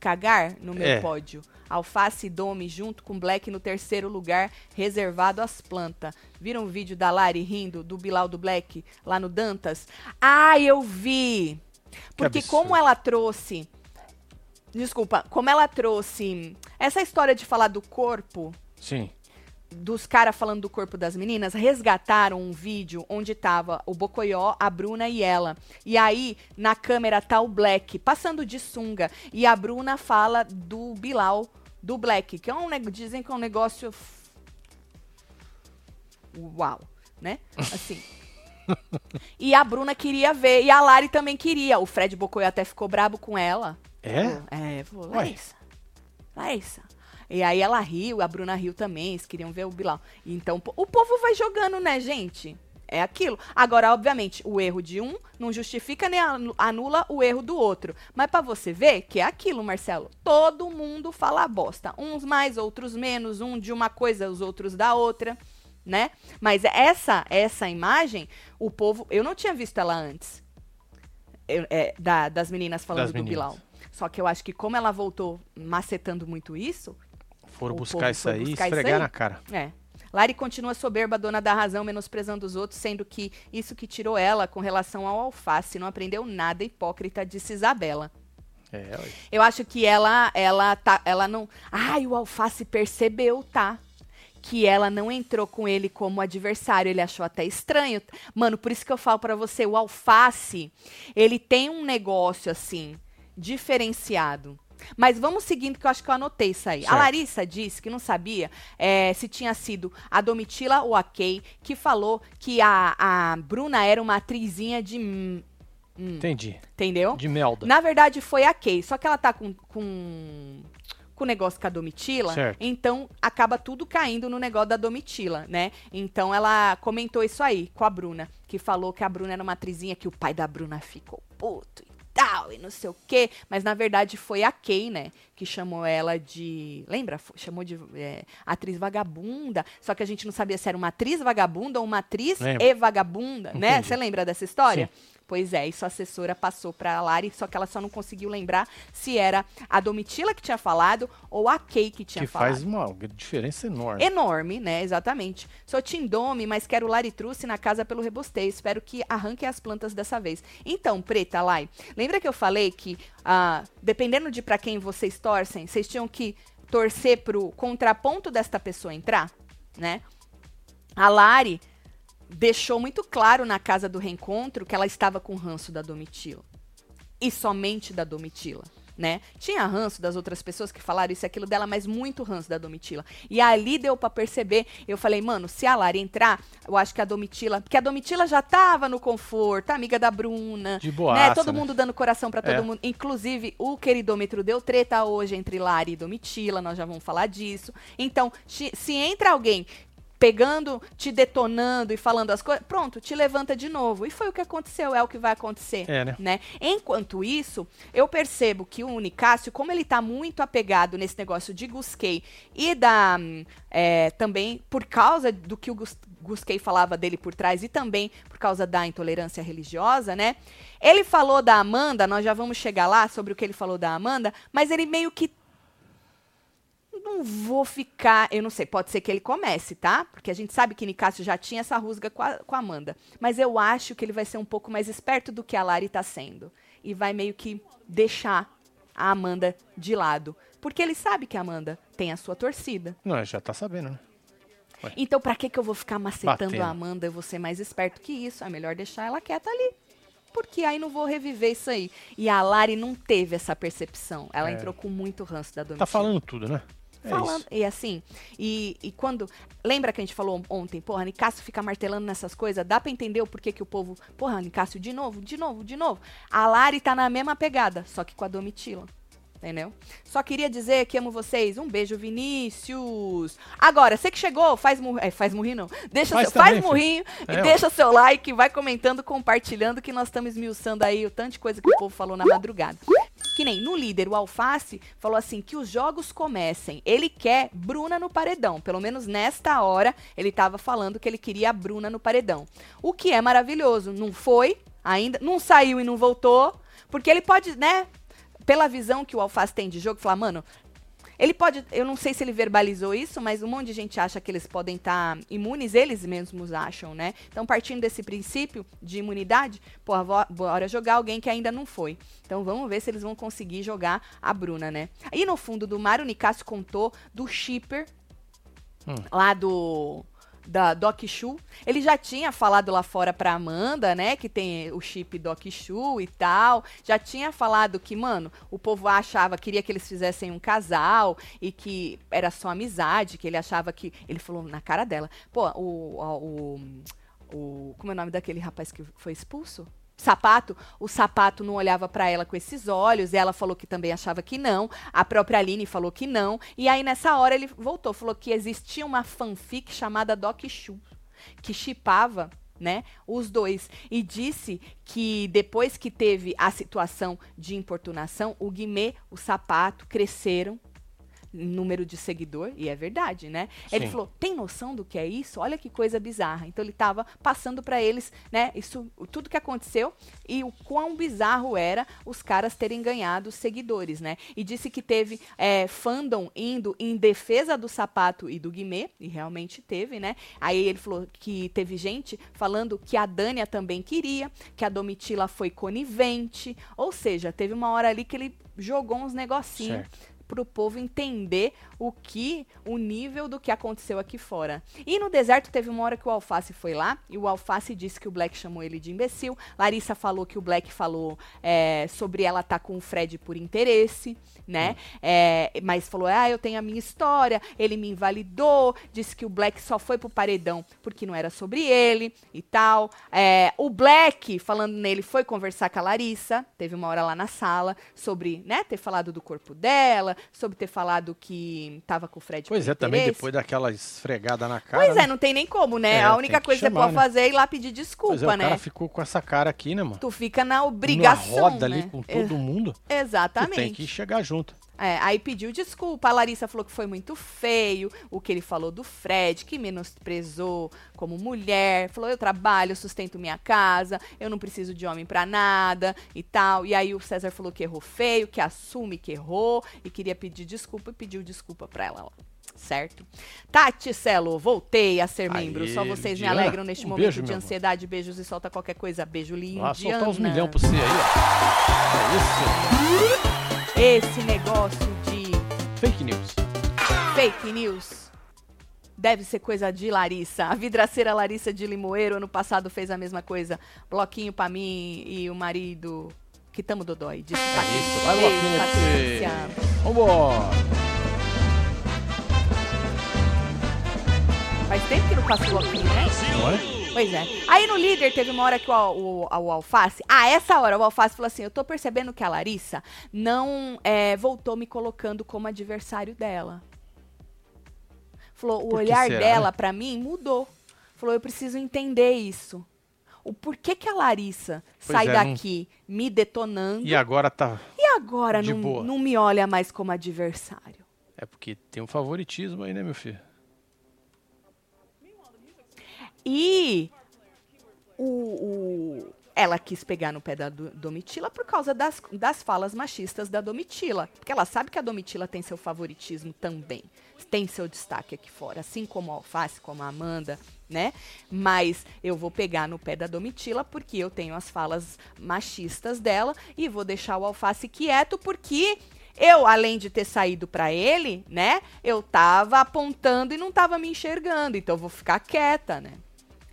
cagar no meu É. pódio, Alface e Dome junto com Black no terceiro lugar, reservado às plantas. Viram o vídeo da Lari rindo do Bilal do Black lá no Dantas? Ah, eu vi! Porque como ela trouxe... Desculpa, como ela trouxe essa história de falar do corpo Sim. Dos caras falando do corpo das meninas, resgataram um vídeo onde tava o Bocoió, a Bruna e ela. E aí, na câmera tá o Black passando de sunga. E a Bruna fala do Bilal, do Black, que é um dizem que é um negócio. Uau, né? Assim. e a Bruna queria ver, e a Lari também queria. O Fred Bocoió até ficou brabo com ela. É? É, falou, Ué. Larissa, Larissa. E aí ela riu, a Bruna riu também, eles queriam ver o Bilal. Então, o povo vai jogando, né, gente? É aquilo. Agora, obviamente, o erro de um não justifica nem anu- anula o erro do outro. Mas pra você ver que é aquilo, Marcelo. Todo mundo fala bosta. Uns mais, outros menos. Um de uma coisa, os outros da outra, né? Mas essa essa imagem, o povo... Eu não tinha visto ela antes. Eu- é, da- das meninas falando Das do meninas. Bilal. Só que eu acho que como ela voltou macetando muito isso, Foram O buscar isso aí buscar isso esfregar aí? na cara. é. Lari continua soberba, dona da razão, menosprezando os outros, sendo que isso que tirou ela com relação ao alface. Não aprendeu nada, hipócrita, disse Isabela. É, ué. Eu acho que ela, ela tá, ela não. Ai, o alface percebeu, tá? Que ela não entrou com ele como adversário, ele achou até estranho. Mano, por isso que eu falo pra você, o alface, ele tem um negócio assim diferenciado. Mas vamos seguindo que eu acho que eu anotei isso aí. A Certo. Larissa disse que não sabia eh, se tinha sido a Domitila ou a Kay que falou que a, a Bruna era uma atrizinha de. hum, Entendi. Entendeu? De melda. Na verdade, foi a Kay. Só que ela tá com, com, com o negócio com a Domitila. Certo. Então, acaba tudo caindo no negócio da Domitila, né? Então, ela comentou isso aí com a Bruna. Que falou que a Bruna era uma atrizinha que o pai da Bruna ficou puto tal, e não sei o quê. Mas, na verdade, foi a Kay, né? Que chamou ela de... Lembra? Chamou de é, atriz vagabunda. Só que a gente não sabia se era uma atriz vagabunda ou uma atriz Lembro. e vagabunda, né? Você lembra dessa história? Pois é, isso a assessora passou pra Lari, só que ela só não conseguiu lembrar se era a Domitila que tinha falado ou a Kay que tinha Que falado. faz uma diferença enorme. Enorme, né? Exatamente. Sou Tindome, mas quero Laritruce na casa pelo rebosteio. Espero que arranquem as plantas dessa vez. Então, Preta, Lai, lembra que eu falei que, ah, dependendo de pra quem vocês torcem, vocês tinham que torcer pro contraponto desta pessoa entrar, né? A Lari deixou muito claro na casa do reencontro que ela estava com ranço da Domitila. E somente da Domitila né? Tinha ranço das outras pessoas que falaram isso e aquilo dela, mas muito ranço da Domitila. E ali deu para perceber, eu falei, mano, se a Lara entrar, eu acho que a Domitila, porque a Domitila já tava no conforto, amiga da Bruna, De boaça, né? Todo né? mundo dando coração para todo É. mundo. Inclusive, o queridômetro deu treta hoje entre Lara e Domitila, nós já vamos falar disso. Então, se entra alguém pegando, te detonando e falando as coisas, pronto, te levanta de novo. E foi o que aconteceu, é o que vai acontecer. É, né? né? Enquanto isso, eu percebo que o Unicácio, como ele tá muito apegado nesse negócio de Gusquei e da. é, também por causa do que o Gus- Gusquei falava dele por trás e também por causa da intolerância religiosa, né? Ele falou da Amanda, nós já vamos chegar lá sobre o que ele falou da Amanda, mas ele meio que não vou ficar. Eu não sei, pode ser que ele comece, tá? Porque a gente sabe que Nicásio já tinha essa rusga com a, com a Amanda. Mas eu acho que ele vai ser um pouco mais esperto do que a Lari tá sendo. E vai meio que deixar a Amanda de lado. Porque ele sabe que a Amanda tem a sua torcida. Não, já tá sabendo, né? Então, pra que, que eu vou ficar macetando Batendo. a Amanda? Eu vou ser mais esperto que isso. É melhor deixar ela quieta ali. Porque aí não vou reviver isso aí. E a Lari não teve essa percepção. Ela É. entrou com muito ranço da Domitila Tá falando tudo, né? É falando. isso. E assim, e, e quando. Lembra que a gente falou ontem, porra, Nicásio fica martelando nessas coisas, dá pra entender o porquê que o povo. Porra, Nicásio, de novo, de novo, de novo. A Lari tá na mesma pegada, só que com a Domitila. Entendeu? Só queria dizer que amo vocês. Um beijo, Vinícius. Agora, você que chegou, faz murrinho. É, faz murrinho não. Deixa Faz seu, faz também, murrinho filho. e É, deixa seu like, vai comentando, compartilhando que nós estamos esmiuçando aí o tanto de coisa que o povo falou na madrugada. Que nem no líder, o Alface falou assim: que os jogos comecem. Ele quer Bruna no paredão. Pelo menos nesta hora, ele estava falando que ele queria a Bruna no paredão. O que é maravilhoso. Não foi ainda, não saiu e não voltou. Porque ele pode, né? Pela visão que o Alface tem de jogo, falar, mano, ele pode, eu não sei se ele verbalizou isso, mas um monte de gente acha que eles podem estar imunes, eles mesmos acham, né? Então, partindo desse princípio de imunidade, porra, vo- bora jogar alguém que ainda não foi. Então, vamos ver se eles vão conseguir jogar a Bruna, né? E no fundo do mar, o Nicásio contou do shipper Hum. lá do da Doc Shu. Ele já tinha falado lá fora pra Amanda, né, que tem o chip Doc Shu e tal. Já tinha falado que, mano, o povo achava, queria que eles fizessem um casal e que era só amizade, que ele achava que ele falou na cara dela. Pô, o o, o, o como é o nome daquele rapaz que foi expulso? Sapato, o sapato não olhava pra ela com esses olhos, ela falou que também achava que não, a própria Aline falou que não, e aí nessa hora ele voltou, falou que existia uma fanfic chamada Doc Shu, que chipava, né, os dois, e disse que depois que teve a situação de importunação, o Guimê, o sapato cresceram número de seguidor, e é verdade, né? Ele Sim. falou: "Tem noção do que é isso? Olha que coisa bizarra". Então ele estava passando para eles, né, isso tudo que aconteceu e o quão bizarro era os caras terem ganhado seguidores, né? E disse que teve é, fandom indo em defesa do sapato e do Guimê, e realmente teve, né? Aí ele falou que teve gente falando que a Dânia também queria, que a Domitila foi conivente, ou seja, teve uma hora ali que ele jogou uns negocinhos Certo. Para o povo entender o que, o nível do que aconteceu aqui fora. E no deserto teve uma hora que o Alface foi lá e o Alface disse que o Black chamou ele de imbecil. Larissa falou que o Black falou é, sobre ela estar com o Fred por interesse, né? É, mas falou, ah, eu tenho a minha história, ele me invalidou, disse que o Black só foi pro paredão porque não era sobre ele e tal. É, o Black, falando nele, foi conversar com a Larissa, teve uma hora lá na sala, sobre, né, ter falado do corpo dela, sobre ter falado que tava com o Fred Pois é, também interesse. depois daquela esfregada na cara. Pois é, né? não tem nem como, né? É, a única coisa que você pode né? fazer é ir lá pedir Pois desculpa, é, o né? cara ficou com essa cara aqui, né, mano? Tu fica na obrigação, Numa roda né? ali com todo mundo. Tu Exatamente. tem que chegar junto. É, aí pediu desculpa. A Larissa falou que foi muito feio o que ele falou do Fred, que menosprezou como mulher. Falou: eu trabalho, sustento minha casa, eu não preciso de homem pra nada e tal. E aí o César falou que errou feio, que assume que errou e queria pedir desculpa e pediu desculpa pra ela lá. Certo? Tati Celo, voltei a ser Aí, membro. Só vocês me Lidiana, alegram neste um momento beijo, de ansiedade. Beijos e solta qualquer coisa. Beijo lindo. Lá, soltar uns milhão pra você aí, ó. É isso. Esse negócio de Fake news. Fake news. Deve ser coisa de Larissa. A vidraceira Larissa de Limoeiro ano passado fez a mesma coisa. Bloquinho pra mim e o marido. Que tamo dodói. Disse É isso, vai. Patrícia. Vambora! Faz tempo que não passa bloquinho, né? Não? Pois é. Aí no líder teve uma hora que o, o, o Alface. Ah, essa hora o Alface falou assim: Eu tô percebendo que a Larissa não é, voltou me colocando como adversário dela. Falou: O olhar será, dela pra mim mudou. Falou: Eu preciso entender isso. O porquê que a Larissa Pois sai é, não- daqui me detonando E agora tá. e agora não, não me olha mais como adversário? É porque tem um favoritismo aí, né, meu filho? E o, o- ela quis pegar no pé da Do- Domitila por causa das, das falas machistas da Domitila. Porque ela sabe que a Domitila tem seu favoritismo também. Tem seu destaque aqui fora. Assim como a Alface, como a Amanda, né? Mas eu vou pegar no pé da Domitila porque eu tenho as falas machistas dela e vou deixar o Alface quieto porque eu, além de ter saído pra ele, né? Eu tava apontando e não tava me enxergando. Então eu vou ficar quieta, né?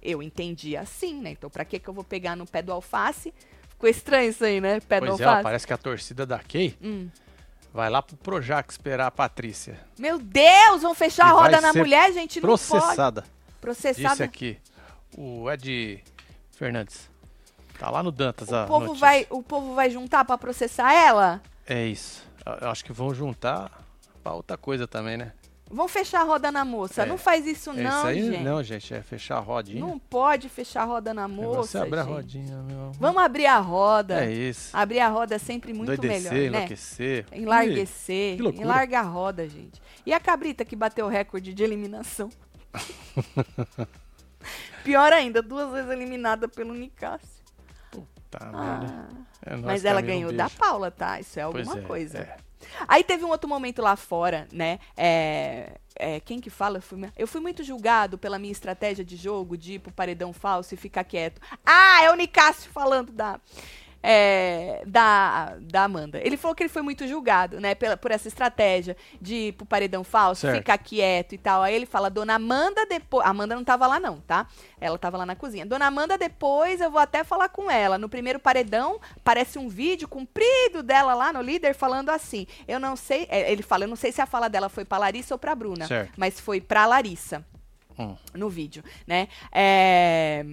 Eu entendi assim, né? Então pra que que eu vou pegar no pé do alface? Ficou estranho isso aí, né? Pé do Pois é, ó, alface. parece que a torcida da Kay Hum. vai lá pro Projac esperar a Patrícia. Meu Deus, vão fechar a E roda na mulher, gente? Não pode. Processada. Processada. Disse aqui o Ed Fernandes. Tá lá no Dantas a O povo, notícia. vai, o povo vai juntar pra processar ela? É isso. Eu acho que vão juntar pra outra coisa também, né? Vão fechar a roda na moça. É. Não faz isso É não, isso aí, gente. não, gente, é fechar a rodinha. Não pode fechar a roda na É moça, você abrir a gente. rodinha, meu. Vamos abrir a roda. É isso. Abrir a roda é sempre muito Endoidecer, melhor, né? enlouquecer. Enlarguecer, Que enlarga a roda, gente. E a cabrita que bateu o recorde de eliminação? Pior ainda, duas vezes eliminada pelo Nicásio. Merda. Ah, É nóis, mas ela um ganhou da. Paula, tá? Isso é Pois alguma é, coisa. é. Aí teve um outro momento lá fora, né? É, é, quem que fala? Eu fui, eu fui muito julgado pela minha estratégia de jogo, de ir pro paredão falso e ficar quieto. Ah, é o Nicásio falando da, é, da, da Amanda. Ele falou que ele foi muito julgado, né? Pela, por essa estratégia de ir pro paredão falso, Certo. ficar quieto e tal. Aí ele fala, dona Amanda, depois. Amanda não tava lá, não, tá? Ela tava lá na cozinha. Dona Amanda, depois eu vou até falar com ela. No primeiro paredão, parece um vídeo comprido dela lá no líder falando assim. Eu não sei. é, Ele fala, eu não sei se a fala dela foi pra Larissa ou pra Bruna. Certo. Mas foi pra Larissa Hum. no vídeo, né? É...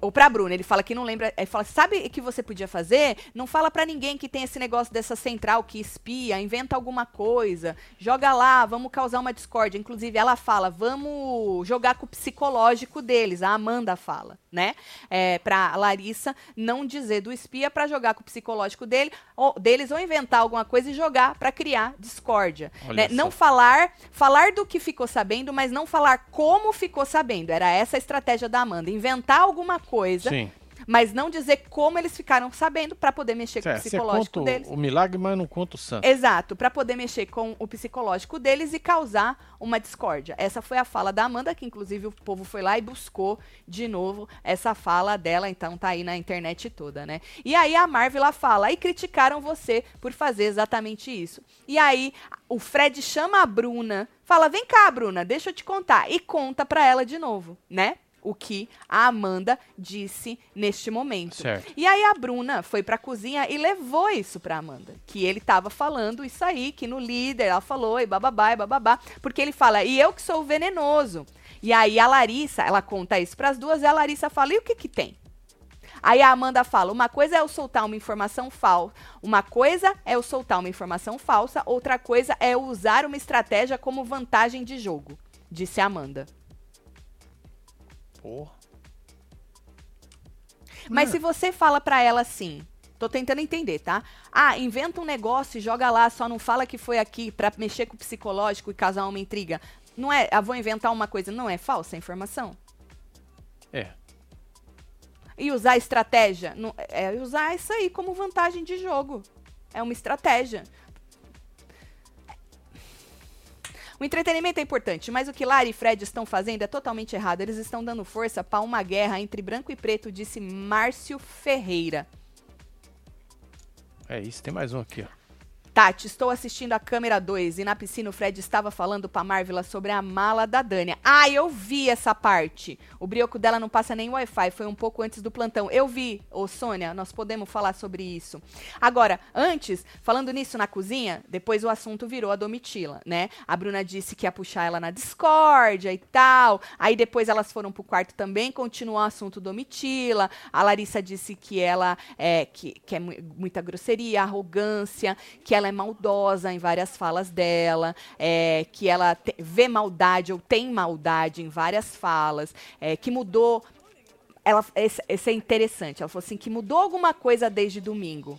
Ou pra Bruna, ele fala que não lembra. Ele fala, sabe o que você podia fazer? Não fala pra ninguém que tem esse negócio dessa central que espia, inventa alguma coisa, joga lá, vamos causar uma discórdia. Inclusive, ela fala, vamos jogar com o psicológico deles. A Amanda fala, né? É, pra Larissa não dizer do espia pra jogar com o psicológico dele, ou, deles ou inventar alguma coisa e jogar pra criar discórdia. Né? Não falar, falar do que ficou sabendo, mas não falar como ficou sabendo. Era essa a estratégia da Amanda, inventar alguma coisa, Sim. mas não dizer como eles ficaram sabendo para poder mexer com o Certo, psicológico deles. o milagre, mas não conta o santo. Exato, para poder mexer com o psicológico deles e causar uma discórdia. Essa foi a fala da Amanda, que inclusive o povo foi lá e buscou de novo essa fala dela, então tá aí na internet toda, né? E aí a Marvel lá fala, aí criticaram você por fazer exatamente isso. E aí o Fred chama a Bruna, fala: "Vem cá, Bruna, deixa eu te contar" e conta pra ela de novo, né? O que a Amanda disse neste momento. Certo. E aí a Bruna foi pra cozinha e levou isso pra Amanda. Que ele tava falando isso aí, que no líder ela falou, e bababá, e bababá. Porque ele fala, e eu que sou o venenoso. E aí a Larissa, ela conta isso pras duas, e a Larissa fala, e o que que tem? Aí a Amanda fala: uma coisa é eu soltar uma informação falsa, uma coisa é eu soltar uma informação falsa, outra coisa é eu usar uma estratégia como vantagem de jogo, disse a Amanda. Porra. Mas se você fala pra ela assim, tô tentando entender, tá? Ah, inventa um negócio e joga lá, só não fala que foi aqui pra mexer com o psicológico e causar uma intriga. Não é, ah, vou inventar uma coisa, não é falsa a informação? É. E usar estratégia, não- é usar isso aí como vantagem de jogo. É uma estratégia. O entretenimento é importante, mas o que Lara e Fred estão fazendo é totalmente errado. Eles estão dando força para uma guerra entre branco e preto, disse Márcio Ferreira. É isso. Tem mais um aqui, ó. Tati, estou assistindo a câmera 2 e na piscina o Fred estava falando pra Marvila sobre a mala da Dânia. Ah, eu vi essa parte. O brioco dela não passa nem Wi-Fi, foi um pouco antes do plantão. Eu vi, ô Sônia, nós podemos falar sobre isso. Agora, antes, falando nisso na cozinha, depois o assunto virou a Domitila, né? A Bruna disse que ia puxar ela na discórdia e tal. Aí depois elas foram pro quarto também, continuou o assunto Domitila. A Larissa disse que ela é, que, que é muita grosseria, arrogância, que ela ela é maldosa em várias falas dela, é, que ela te, vê maldade ou tem maldade em várias falas, é, que mudou. Ela, esse, esse é interessante. Ela falou assim que mudou alguma coisa desde domingo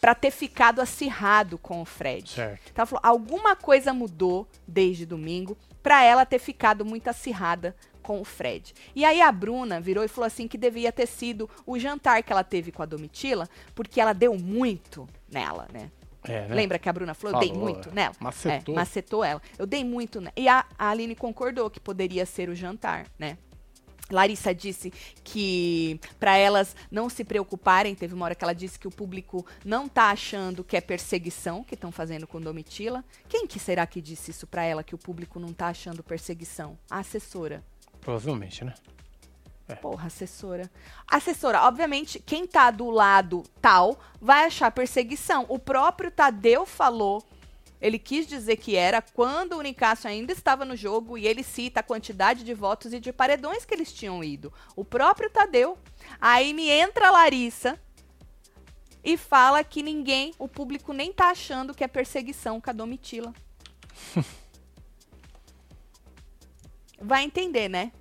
para ter ficado acirrado com o Fred. Certo. Então ela falou, alguma coisa mudou desde domingo para ela ter ficado muito acirrada com o Fred. E aí a Bruna virou e falou assim que devia ter sido o jantar que ela teve com a Domitila, porque ela deu muito nela, né? É, né? Lembra que a Bruna falou? Eu dei muito é. nela. Macetou. É, macetou ela. Eu dei muito. E a, a Aline concordou que poderia ser o jantar, né? Larissa disse que para elas não se preocuparem, teve uma hora que ela disse que o público não tá achando que é perseguição que estão fazendo com Domitila. Quem que será que disse isso para ela que o público não tá achando perseguição? A assessora. Provavelmente, né? É. Porra, assessora. Assessora, obviamente, quem tá do lado tal vai achar perseguição. O próprio Tadeu falou, ele quis dizer que era quando o Unicácio ainda estava no jogo e ele cita a quantidade de votos e de paredões que eles tinham ido. O próprio Tadeu. Aí me entra a Larissa e fala que ninguém, o público nem tá achando que é perseguição com a Domitila. vai entender, né?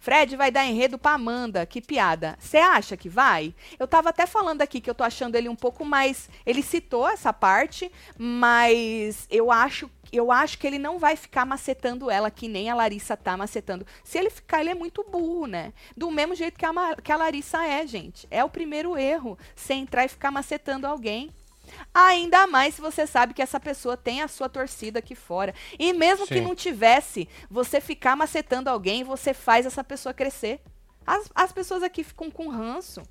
Fred vai dar enredo pra Amanda. Que piada. Você acha que vai? Eu tava até falando aqui que eu tô achando ele um pouco mais. Ele citou essa parte, mas eu acho eu acho que ele não vai ficar macetando ela, que nem a Larissa tá macetando. Se ele ficar, ele é muito burro, né? Do mesmo jeito que a, que a Larissa é, gente. É o primeiro erro. Você entrar e ficar macetando alguém. Ainda mais se você sabe que essa pessoa tem a sua torcida aqui fora. E mesmo Sim. que não tivesse, você ficar macetando alguém, você faz essa pessoa crescer. As, as pessoas aqui ficam com ranço.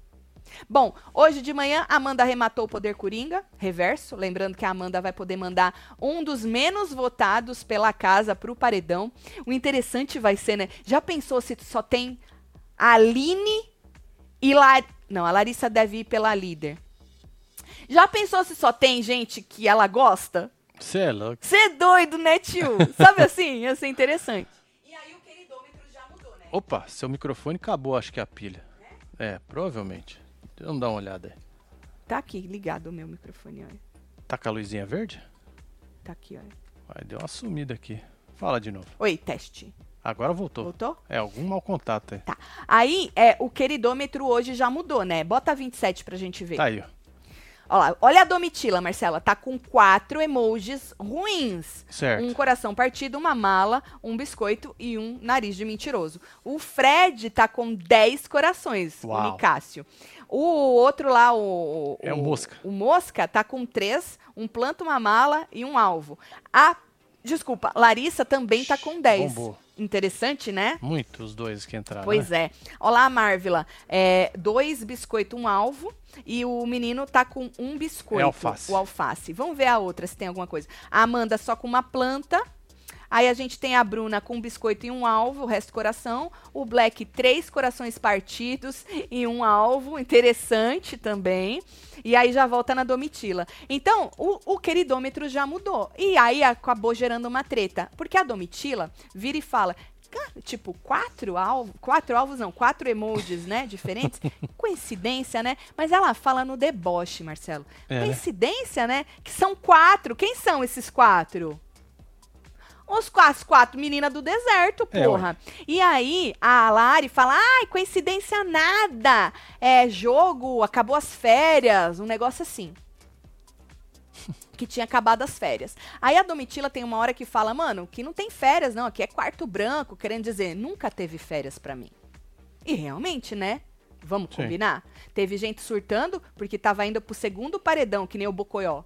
Bom, hoje de manhã, Amanda arrematou o Poder Coringa, reverso. Lembrando que a Amanda vai poder mandar um dos menos votados pela casa para o paredão. O interessante vai ser, né? Já pensou se só tem Aline e Lar... Não, a Larissa deve ir pela líder. Já pensou se só tem gente que ela gosta? Você é louco. Você é doido, né, tio? Sabe assim? Ia ser interessante. E aí o queridômetro já mudou, né? Opa, seu microfone acabou, acho que a pilha. É, é provavelmente. Vamos dar uma olhada aí. Tá aqui, ligado o meu microfone, olha. Tá com a luzinha verde? Tá aqui, olha. Vai, deu uma sumida aqui. Fala de novo. Oi, teste. Agora voltou. Voltou? É, algum mau contato aí. Tá. Aí, é, o queridômetro hoje já mudou, né? Bota 27 pra gente ver. Tá aí, ó. Olha, olha a Domitila, Marcela. Tá com quatro emojis ruins. Certo. Um coração partido, uma mala, um biscoito e um nariz de mentiroso. O Fred tá com dez corações, Uau. o Nicásio. O outro lá, o. É o Mosca. O Mosca tá com três, um planta, uma mala e um alvo. A. Desculpa, Larissa também tá com dez. Bombou. Interessante, né? Muito os dois que entraram. Pois né? é. Olá, Marvila. É, dois biscoitos, um alvo. E o menino tá com um biscoito. É alface. O alface. Vamos ver a outra se tem alguma coisa. A Amanda só com uma planta. Aí a gente tem a Bruna com um biscoito e um alvo, o resto coração. O Black, três corações partidos e um alvo. Interessante também. E aí já volta na Domitila. Então, o, o queridômetro já mudou. E aí acabou gerando uma treta. Porque a Domitila vira e fala: tipo, quatro alvos, quatro alvos não, quatro emojis, né, diferentes. Coincidência, né? Mas ela fala no deboche, Marcelo. É, né? Coincidência, né? Que são quatro. Quem são esses quatro? Os quatro, quatro meninas do deserto, é, porra. É, e aí, a Lari fala, ai, coincidência nada. É jogo, acabou as férias, um negócio assim. que tinha acabado as férias. Aí a Domitila tem uma hora que fala, mano, que não tem férias, não, aqui é quarto branco, querendo dizer, nunca teve férias para mim. E realmente, né? Vamos Sim. combinar? Teve gente surtando porque tava indo pro segundo paredão, que nem o Bocoió.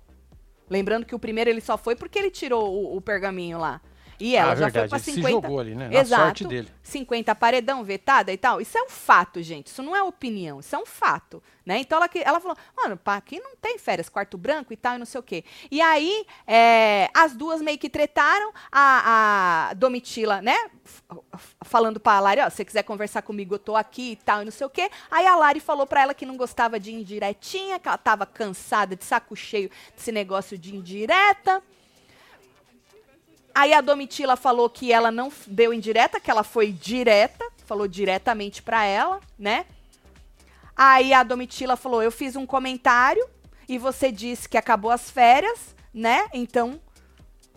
Lembrando que o primeiro ele só foi porque ele tirou o, o pergaminho lá. E ela ah, já verdade. foi pra Ele 50. se jogou ali, né? Na Exato. sorte dele. 50 paredão vetada e tal. Isso é um fato, gente. Isso não é opinião, isso é um fato. Né? Então ela, ela falou, mano, pá, aqui não tem férias, quarto branco e tal, e não sei o quê. E aí, é, as duas meio que tretaram, a, a Domitila, né? Falando pra Lari, ó, se você quiser conversar comigo, eu tô aqui e tal, e não sei o quê. Aí a Lari falou pra ela que não gostava de indiretinha, que ela tava cansada de saco cheio desse negócio de indireta. Aí a Domitila falou que ela não deu indireta, que ela foi direta, falou diretamente pra ela, né? Aí a Domitila falou: "Eu fiz um comentário e você disse que acabou as férias, né? Então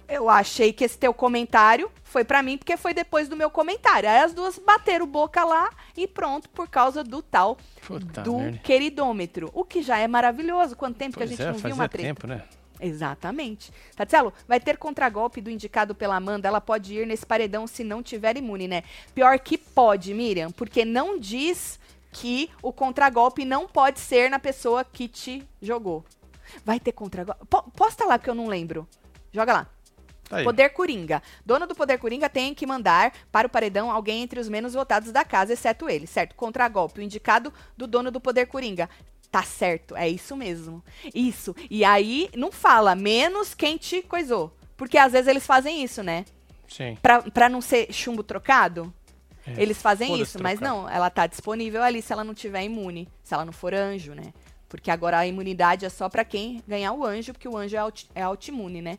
eu achei que esse teu comentário foi pra mim porque foi depois do meu comentário". Aí as duas bateram boca lá e pronto, por causa do tal Puta do merda. queridômetro. O que já é maravilhoso. Quanto tempo que a Pois gente é, não viu uma treta? tempo, né? Exatamente. Tatielo, vai ter contragolpe do indicado pela Amanda. Ela pode ir nesse paredão se não tiver imune, né? Pior que pode, Miriam, porque não diz que o contragolpe não pode ser na pessoa que te jogou. Vai ter contragolpe. Po- posta lá que eu não lembro. Joga lá. Aí. Poder Coringa. Dono do Poder Coringa tem que mandar para o paredão alguém entre os menos votados da casa, exceto ele, certo? Contragolpe, o indicado do dono do Poder Coringa. Tá certo, é isso mesmo. Isso. E aí, não fala, menos quem te coisou. Porque às vezes eles fazem isso, né? Sim. Pra, pra não ser chumbo trocado. É, Eles fazem isso, mas não, ela tá disponível ali se ela não tiver imune, se ela não for anjo, né? Porque agora a imunidade é só pra quem ganhar o anjo, porque o anjo é, auti- é autoimune, né?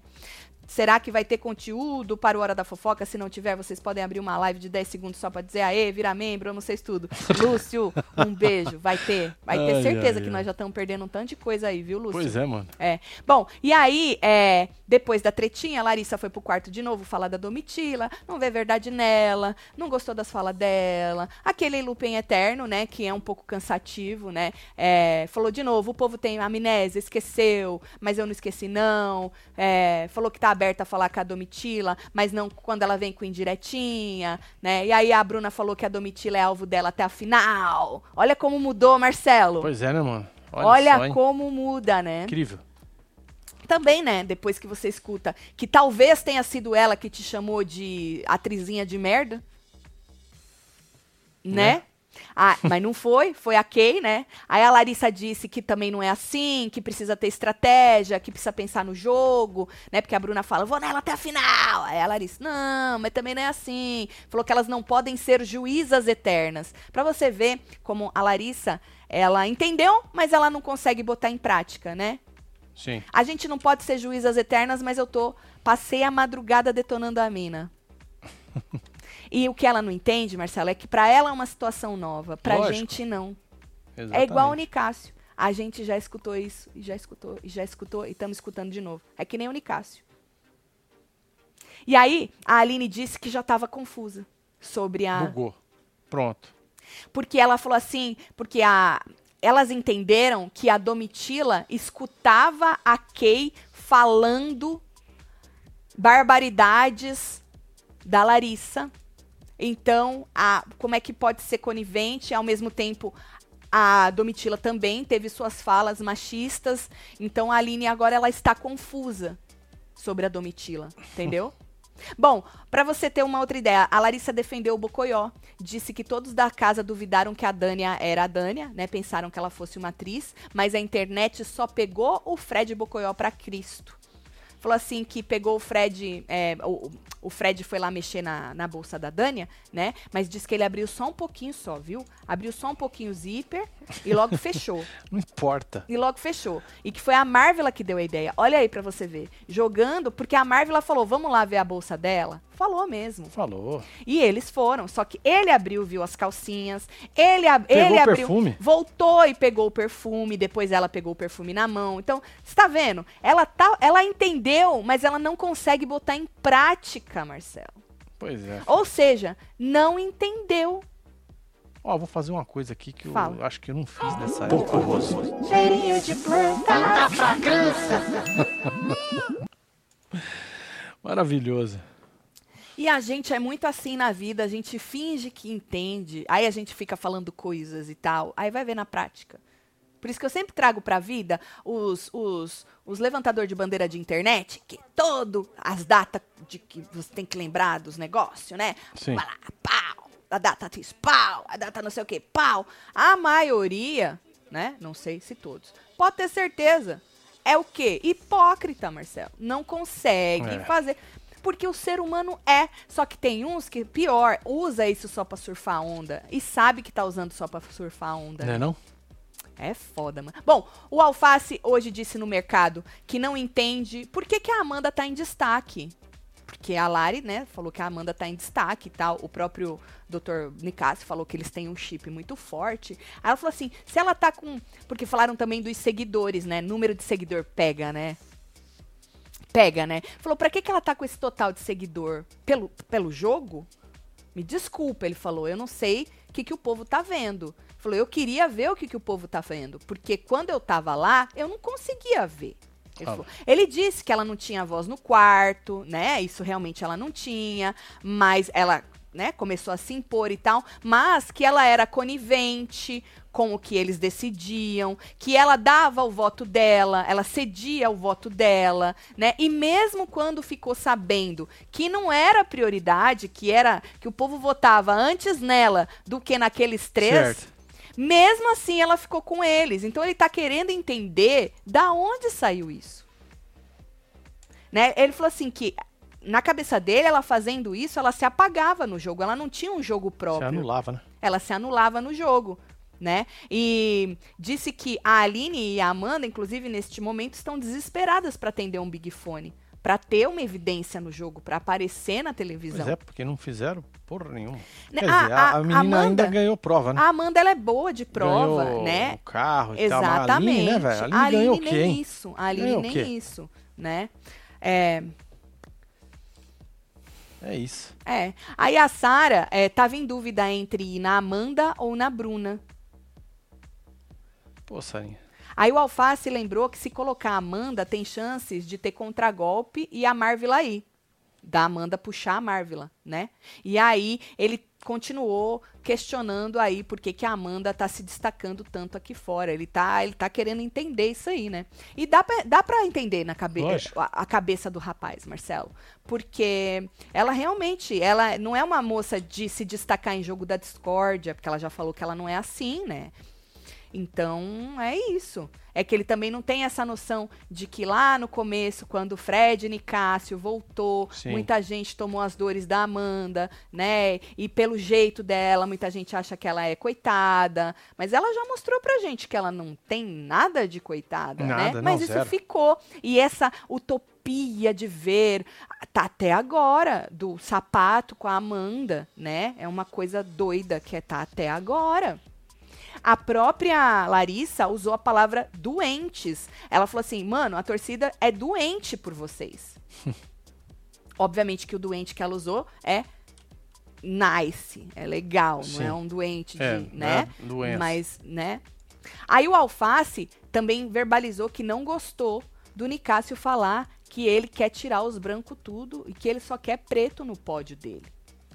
Será que vai ter conteúdo para o Hora da Fofoca? Se não tiver, vocês podem abrir uma live de 10 segundos só pra dizer aê, vira membro, amo vocês tudo. Lúcio, um beijo. Vai ter. Vai ter Ai, certeza ai, que ai. nós já estamos perdendo um tanto de coisa aí, viu, Lúcio? Pois é, mano. É. Bom, e aí, é, depois da tretinha, a Larissa foi pro quarto de novo falar da Domitila, não vê verdade nela, não gostou das falas dela, aquele looping eterno, né, que é um pouco cansativo, né, é, falou de novo, o povo tem amnésia, esqueceu, mas eu não esqueci não, é, falou que tá aberta a falar com a Domitila, mas não quando ela vem com indiretinha, né, e aí a Bruna falou que a Domitila é alvo dela até a final. Olha como mudou, Marcelo. Pois é, né, mano? Olha, só, hein? como muda, né? Incrível. Também, né, depois que você escuta que talvez tenha sido ela que te chamou de atrizinha de merda. Né? Né? Ah, mas não foi, foi a Kay, né? Aí a Larissa disse que também não é assim, que precisa ter estratégia, que precisa pensar no jogo, né? Porque a Bruna fala, vou nela até a final. Aí a Larissa, não, mas também não é assim. Falou que elas não podem ser juízas eternas. Pra você ver como a Larissa, ela entendeu, mas ela não consegue botar em prática, né? Sim. A gente não pode ser juízas eternas, mas eu tô passei a madrugada detonando a mina. e o que ela não entende, Marcelo, é que pra ela é uma situação nova, pra Lógico. gente não. Exatamente. É igual o Nicásio. A gente já escutou isso, e já escutou, e já escutou, e estamos escutando de novo. É que nem o Nicásio. E aí, a Aline disse que já estava confusa sobre a. Bugou. Pronto. Porque ela falou assim, porque a, elas entenderam que a Domitila escutava a Kay falando barbaridades da Larissa. Então, a, como é que pode ser conivente? Ao mesmo tempo, a Domitila também teve suas falas machistas. Então, a Aline agora ela está confusa sobre a Domitila, entendeu? Bom, pra você ter uma outra ideia, a Larissa defendeu o Bocoió, disse que todos da casa duvidaram que a Dânia era a Dânia, né? Pensaram que ela fosse uma atriz, mas a internet só pegou o Fred Bocoió pra Cristo. Falou assim que pegou o Fred, é, o, o Fred foi lá mexer na, na bolsa da Dânia, né? Mas disse que ele abriu só um pouquinho só, viu? Abriu só um pouquinho o zíper e logo fechou. Não importa. E logo fechou. E que foi a Marvela que deu a ideia. Olha aí pra você ver. Jogando, porque a Marvela falou: vamos lá ver a bolsa dela. Falou mesmo. Falou. E eles foram. Só que ele abriu, viu as calcinhas. Ele, ab Pegou ele o abriu. perfume? Voltou e pegou o perfume. Depois ela pegou o perfume na mão. Então, você tá vendo? Ela, tá, ela entendeu, mas ela não consegue botar em prática, Marcelo. Pois é. Ou seja, não entendeu. Ó, vou fazer uma coisa aqui que eu Fala. acho que eu não fiz nessa época. Cheirinho de planta. Maravilhoso. E a gente é muito assim na vida, a gente finge que entende, aí a gente fica falando coisas e tal, aí vai ver na prática. Por isso que eu sempre trago pra vida os, os, os levantadores de bandeira de internet, que todo as datas de que você tem que lembrar dos negócios, né? Sim. Vai lá, pau, a data X, pau, a data não sei o que, pau. A maioria, né? Não sei se todos, pode ter certeza. É o quê? Hipócrita, Marcelo. Não consegue É. fazer. Porque o ser humano é. Só que tem uns que, pior, usa isso só pra surfar onda. E sabe que tá usando só pra surfar onda. Não é não? É foda, mano. Bom, o Alface hoje disse no mercado que não entende por que, que a Amanda tá em destaque. Porque a Lari, né, falou que a Amanda tá em destaque e tal. O próprio Dr. Nicasio falou que eles têm um chip muito forte. Aí ela falou assim: se ela tá com. Porque falaram também dos seguidores, né? Número de seguidor pega, né? Pega, né? Falou, pra que, que ela tá com esse total de seguidor? Pelo, pelo jogo? Me desculpa, ele falou, eu não sei o que, que o povo tá vendo. Falou, eu queria ver o que, que o povo tá vendo. Porque quando eu tava lá, eu não conseguia ver. Ele, Ah. falou. Ele disse que ela não tinha voz no quarto, né? Isso realmente ela não tinha, mas ela, né, começou a se impor e tal, mas que ela era conivente com o que eles decidiam, que ela dava o voto dela, ela cedia o voto dela, né? E mesmo quando ficou sabendo que não era prioridade, que era que o povo votava antes nela do que naqueles três, Certo. Mesmo assim, ela ficou com eles. Então, ele tá querendo entender da onde saiu isso. Né? Ele falou assim que na cabeça dele, ela fazendo isso, ela se apagava no jogo. Ela não tinha um jogo próprio. anulava, né? Ela se anulava no jogo. Né? E disse que a Aline e a Amanda, inclusive neste momento, estão desesperadas para atender um Big Fone, para ter uma evidência no jogo, para aparecer na televisão. Pois é, porque não fizeram porra nenhuma. Né, Quer a- dizer, a, a- menina Amanda- ainda ganhou prova, né? A Amanda ela é boa de prova, ganhou né? o carro e tal. Mas a Exatamente. Aline, né, velho? A Aline A Aline ganhou o nem quê, hein? isso. A Aline Ganhou nem isso, né? É, É isso. é. Aí a Sara é, tava em dúvida entre ir na Amanda ou na Bruna. Pô, Sarinha. Aí o Alface lembrou que se colocar a Amanda tem chances de ter contragolpe e a Marvila ir. Da Amanda puxar a Marvila, né? E aí ele continuou questionando aí por que, que a Amanda tá se destacando tanto aqui fora. Ele tá, ele tá querendo entender isso aí, né? E dá pra, dá pra entender na cabe a, a cabeça do rapaz, Marcelo. Porque ela realmente, ela não é uma moça de se destacar em jogo da discórdia, porque ela já falou que ela não é assim, né? Então, é isso. É que ele também não tem essa noção de que lá no começo, quando o Fred Nicásio voltou, Sim. muita gente tomou as dores da Amanda, né? E pelo jeito dela, muita gente acha que ela é coitada. Mas ela já mostrou pra gente que ela não tem nada de coitada, né? Nada, não, Mas isso zero. ficou. E essa utopia de ver, tá até agora, do sapato com a Amanda, né? É uma coisa doida que é tá até agora. A própria Larissa usou a palavra doentes. Ela falou assim: mano, a torcida é doente por vocês. Obviamente que o doente que ela usou é nice, é legal, Sim. não é um doente de, É, né? Doença. Mas, né? Aí o Alface também verbalizou que não gostou do Nicásio falar que ele quer tirar os brancos tudo e que ele só quer preto no pódio dele,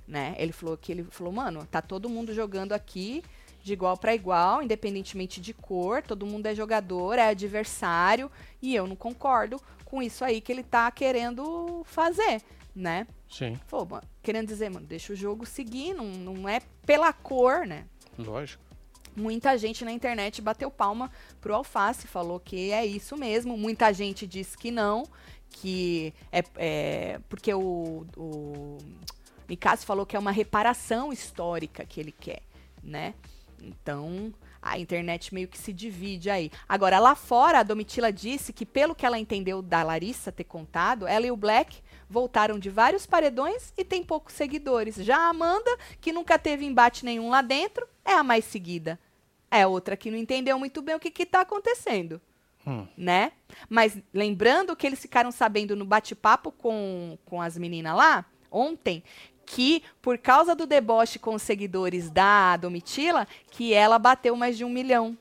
né? Ele falou que ele falou, mano, tá todo mundo jogando aqui de igual para igual, independentemente de cor, todo mundo é jogador, é adversário, e eu não concordo com isso aí que ele tá querendo fazer, né? Sim, mano, querendo dizer, mano, deixa o jogo seguir, não, não é pela cor, né? lógico. Muita gente na internet bateu palma pro Alface, falou que é isso mesmo. Muita gente disse que não, que é, é porque o, o Nicásio falou que é uma reparação histórica que ele quer, né? Então, a internet meio que se divide aí. Agora, lá fora, a Domitila disse que, pelo que ela entendeu da Larissa ter contado, ela e o Black voltaram de vários paredões e tem poucos seguidores. Já a Amanda, que nunca teve embate nenhum lá dentro, é a mais seguida. É outra que não entendeu muito bem o que está acontecendo Hum. né? Mas lembrando que eles ficaram sabendo no bate-papo com, com as meninas lá, ontem, que por causa do deboche com os seguidores da Domitila, que ela bateu mais de um milhão.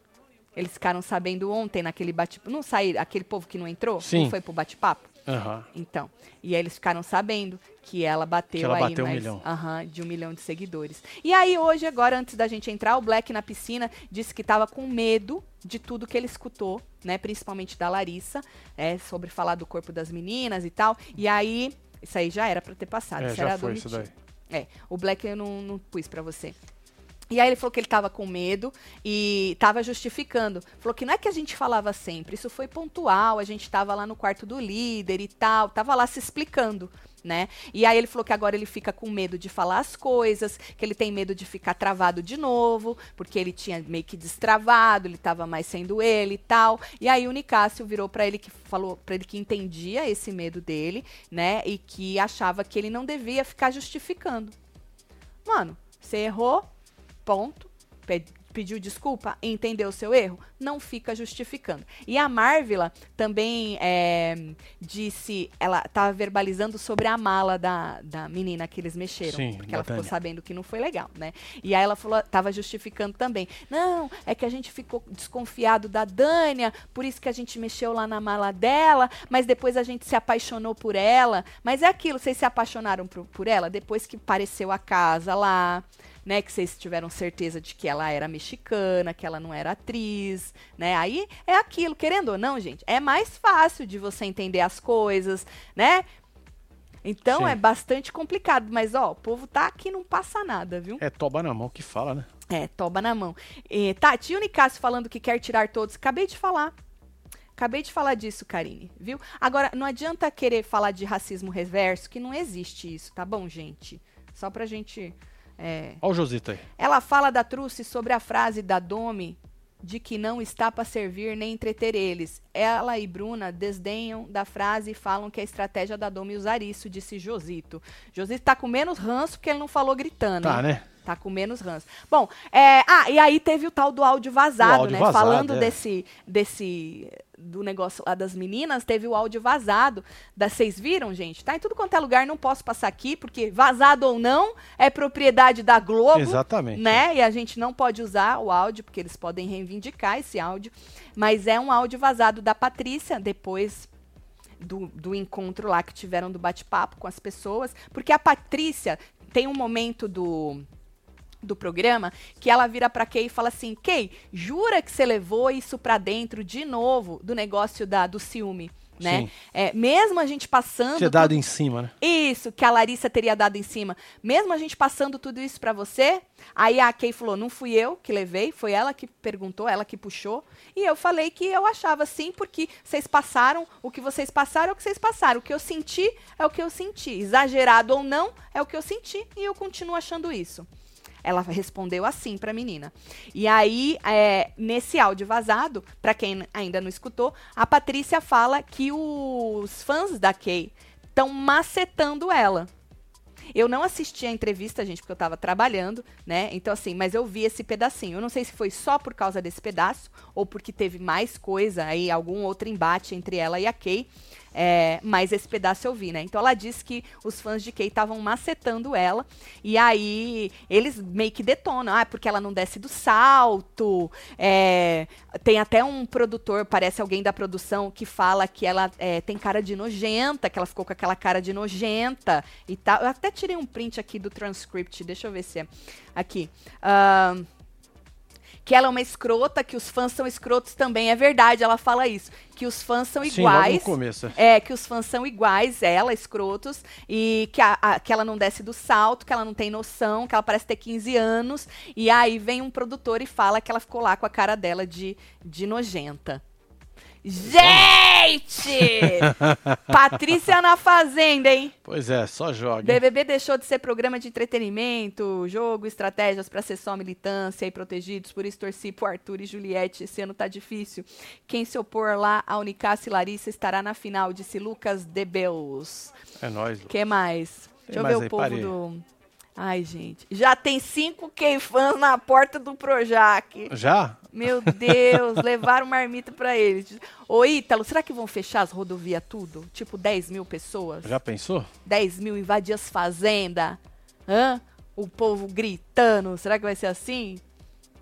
Eles ficaram sabendo ontem naquele bate-papo. Não saíram, aquele povo que não entrou? Sim. Não foi pro bate-papo? Uhum. Então, e aí eles ficaram sabendo que ela bateu que ela aí bateu mais, um milhão. Uhum, de um milhão de seguidores. E aí hoje, agora, antes da gente entrar, o Black na piscina disse que estava com medo de tudo que ele escutou, né? Principalmente da Larissa, é, sobre falar do corpo das meninas e tal. E aí, isso aí já era para ter passado. É, isso já era foi isso daí. É, o Black eu não, não pus pra você. E aí ele falou que ele tava com medo e tava justificando. Falou que não é que a gente falava sempre, isso foi pontual, a gente tava lá no quarto do líder e tal, tava lá se explicando. Né? E aí ele falou que agora ele fica com medo de falar as coisas, que ele tem medo de ficar travado de novo, porque ele tinha meio que destravado, ele tava mais sendo ele e tal. E aí o Nicásio virou para ele que falou para ele que entendia esse medo dele, né? E que achava que ele não devia ficar justificando. Mano, você errou, ponto. Pe- Pediu desculpa, entendeu o seu erro, não fica justificando. E a Marvila também é, disse, ela estava verbalizando sobre a mala da, da menina que eles mexeram, Sim, porque ela ficou sabendo que não foi legal, né? E aí ela falou, tava justificando também. Não, é que a gente ficou desconfiado da Dânia, por isso que a gente mexeu lá na mala dela, mas depois a gente se apaixonou por ela. Mas é aquilo, vocês se apaixonaram por, por ela depois que apareceu a casa lá, né? Que vocês tiveram certeza de que ela era mexicana, que ela não era atriz, né? Aí é aquilo, querendo ou não, gente, é mais fácil de você entender as coisas, né? Então Sim. é bastante complicado, mas ó, o povo tá aqui não passa nada, viu? É toba na mão que fala, né? É, toba na mão. E, Tati, e o Nicásio falando que quer tirar todos. Acabei de falar. Acabei de falar disso, Karine, viu? Agora, não adianta querer falar de racismo reverso, que não existe isso, tá bom, gente? Só pra gente. É, Olha o Josito aí. ela fala da Truce sobre a frase da Domi de que não está para servir nem entreter eles. Ela e Bruna desdenham da frase e falam que é estratégia da Domi usar isso, disse Josito. Josito tá com menos ranço porque ele não falou gritando. Tá, né? Tá com menos ranço. Bom, é, ah, e aí teve o tal do áudio vazado, áudio né? vazado, Falando é. desse, desse do negócio lá das meninas, teve o áudio vazado. Da, vocês viram, gente? Tá em tudo quanto é lugar, não posso passar aqui, porque vazado ou não, é propriedade da Globo Exatamente. né? E a gente não pode usar o áudio, porque eles podem reivindicar esse áudio. Mas é um áudio vazado da Patrícia, depois do, do encontro lá que tiveram do bate-papo com as pessoas. Porque a Patrícia tem um momento do do programa que ela vira pra Kay e fala assim: "Kay, jura que você levou isso pra dentro de novo do negócio da do ciúme?" Né? É, mesmo a gente passando Tinha tudo- dado em cima, né? isso, que a Larissa teria dado em cima. Mesmo a gente passando tudo isso pra você, aí a Kay falou: não fui eu que levei, foi ela que perguntou, ela que puxou. E eu falei que eu achava sim, porque vocês passaram, o que vocês passaram é o que vocês passaram. O que eu senti é o que eu senti. Exagerado ou não, é o que eu senti. E eu continuo achando isso. Ela respondeu assim pra menina. E aí, é, nesse áudio vazado, pra quem ainda não escutou, a Patrícia fala que os fãs da Kay estão macetando ela. Eu não assisti a entrevista, gente, porque eu tava trabalhando, né? Então, assim, mas eu vi esse pedacinho. Eu não sei se foi só por causa desse pedaço ou porque teve mais coisa aí, algum outro embate entre ela e a Kay. É, mas esse pedaço eu vi, né? Então ela disse que os fãs de Kay estavam macetando ela. E aí eles meio que detonam. Ah, porque ela não desce do salto. É, tem até um produtor, parece alguém da produção, que fala que ela é, tem cara de nojenta, que ela ficou com aquela cara de nojenta e tal. Eu até tirei um print aqui do transcript. Deixa eu ver se é. Aqui. Ahn, que ela é uma escrota, que os fãs são escrotos também. É verdade, ela fala isso. Que os fãs são Sim, logo no iguais. começo. É, que os fãs são iguais, ela, escrotos, e que, a- a- que ela não desce do salto, que ela não tem noção, que ela parece ter 15 anos. E aí vem um produtor e fala que ela ficou lá com a cara dela de, de nojenta. Gente! Patrícia na Fazenda, hein? Pois é, só joga. BBB deixou de ser programa de entretenimento, jogo, estratégias pra ser só militância e protegidos. Por isso torci pro Arthur e Juliette. Esse ano tá difícil. Quem se opor lá a e Larissa estará na final, disse Lucas Debeus. É nóis, Lu. que mais? Tem Deixa eu mais ver aí, o povo parei. do. Ai, gente. Já tem cinco K-fãs na porta do Projac. Já? Meu Deus, levaram marmita pra eles. Ô, Ítalo, será que vão fechar as rodovias tudo? Tipo 10 mil pessoas? Já pensou? 10 mil invadir as fazendas. Hã? O povo gritando. Será que vai ser assim?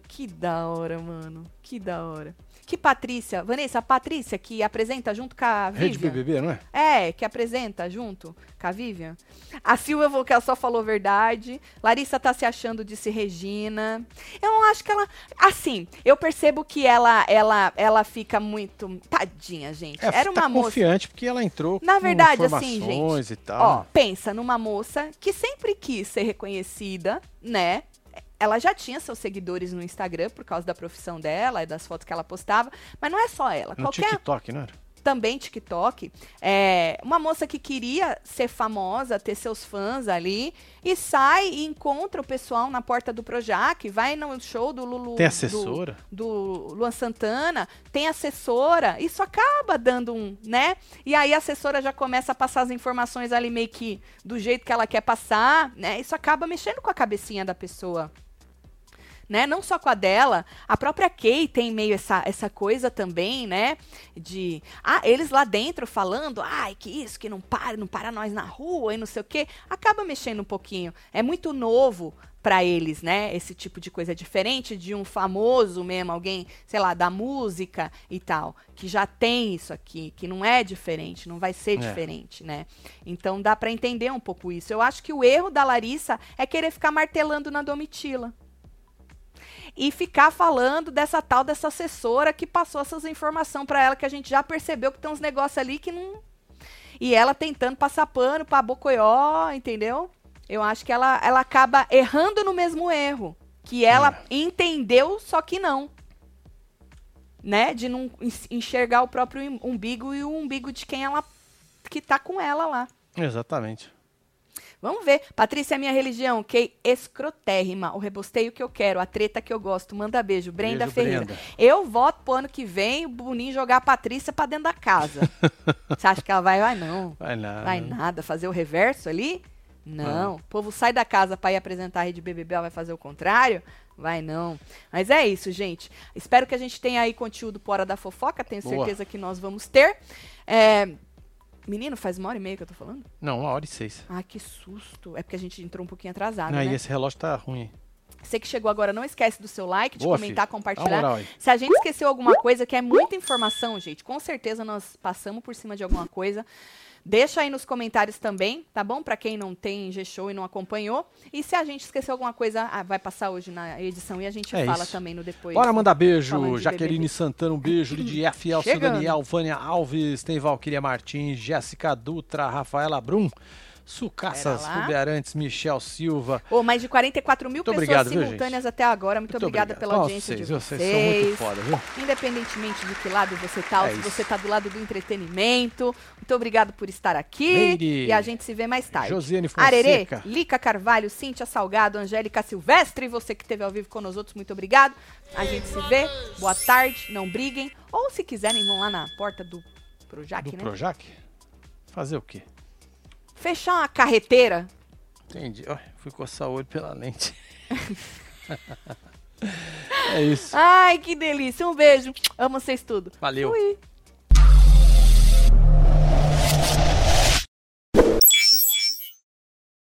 Que da hora, mano. Que da hora. Que Patrícia? Vanessa, a Patrícia que apresenta junto com a Vivian. Rede BBB, não é? É, que apresenta junto com a Vivian. A Silvia ela só falou verdade. Larissa tá se achando de se Regina. Eu não acho que ela. Assim, eu percebo que ela ela ela fica muito. Tadinha, gente. É, Era uma tá moça. confiante porque ela entrou Na com verdade, assim, gente. e tal. Ó, pensa numa moça que sempre quis ser reconhecida, né? Ela já tinha seus seguidores no Instagram por causa da profissão dela e das fotos que ela postava, mas não é só ela. No Qualquer TikTok, não era? também TikTok, é, uma moça que queria ser famosa, ter seus fãs ali, e sai e encontra o pessoal na porta do Projac, vai no show do Lulu. Tem do- assessora? do Luan Santana, tem assessora, isso acaba dando um, né? E aí a assessora já começa a passar as informações ali meio que do jeito que ela quer passar, né? Isso acaba mexendo com a cabecinha da pessoa. Né? Não só com a dela, a própria Kay tem meio essa, essa coisa também, né? De ah, eles lá dentro falando, ai, que isso, que não para, não para nós na rua e não sei o quê. Acaba mexendo um pouquinho. É muito novo para eles, né? Esse tipo de coisa é diferente de um famoso mesmo, alguém, sei lá, da música e tal, que já tem isso aqui, que não é diferente, não vai ser É. diferente, né? Então dá para entender um pouco isso. Eu acho que o erro da Larissa é querer ficar martelando na Domitila e ficar falando dessa tal dessa assessora que passou essas informações para ela que a gente já percebeu que tem uns negócios ali que não e ela tentando passar pano para Bocoió, entendeu? Eu acho que ela, ela acaba errando no mesmo erro, que ela É. entendeu, só que não. Né? De não enxergar o próprio umbigo e o umbigo de quem ela que tá com ela lá. Exatamente. Vamos ver. Patrícia é minha religião. Que escrotérrima. O rebosteio que eu quero. A treta que eu gosto. Manda beijo. Brenda Beijo, Ferreira. Brenda. Eu voto pro ano que vem o Boninho jogar a Patrícia pra dentro da casa. Você acha que ela vai? Vai não. Vai nada. Vai nada. Fazer o reverso ali? Não. O povo sai da casa pra ir apresentar a Rede BBB, ela vai fazer o contrário? Vai não. Mas é isso, gente. Espero que a gente tenha aí conteúdo fora da fofoca. Tenho Boa. certeza que nós vamos ter. É, Menino, faz uma hora e meia que eu tô falando? Não, uma hora e seis. Ah, que susto. É porque a gente entrou um pouquinho atrasado, Não, né? e esse relógio tá ruim. Você que chegou agora, não esquece do seu like, de Boa, comentar, filho. Compartilhar. moral. Se a gente esqueceu alguma coisa, que é muita informação, gente, com certeza nós passamos por cima de alguma coisa. Deixa aí nos comentários também, tá bom? Pra quem não tem G-Show e não acompanhou. E se a gente esqueceu alguma coisa, ah, vai passar hoje na edição e a gente É fala isso. também no depois. Bora mandar beijo. Jaqueline BBB. Santana, um beijo. Lidia Fiel. Daniel, Vânia Alves, tem Valquíria Martins, Jéssica Dutra, Rafaela Brum, Sucassas. Rubearantes, Michel Silva. Ô, mais de 44 mil Muito pessoas obrigado, viu, simultâneas até agora. Muito, obrigada obrigado. pela audiência vocês, de viu? vocês. Vocês são muito foda, viu? Independentemente de que lado você tá, ou É se isso. você tá do lado do entretenimento. Muito obrigado por estar aqui. E a gente se vê mais tarde. Josiane Arerê, Fonseca. Lica Carvalho, Cíntia Salgado, Angélica Silvestre, você que esteve ao vivo com nós outros, muito obrigado. A gente se vê. Boa tarde, não briguem. Ou se quiserem, vão lá na porta do Projac, Do né? Projac? Fazer o quê? Fechar uma carreteira. Entendi. Fui coçar o olho pela lente. é isso. Ai, que delícia. Um beijo. Amo vocês tudo. Valeu. Fui.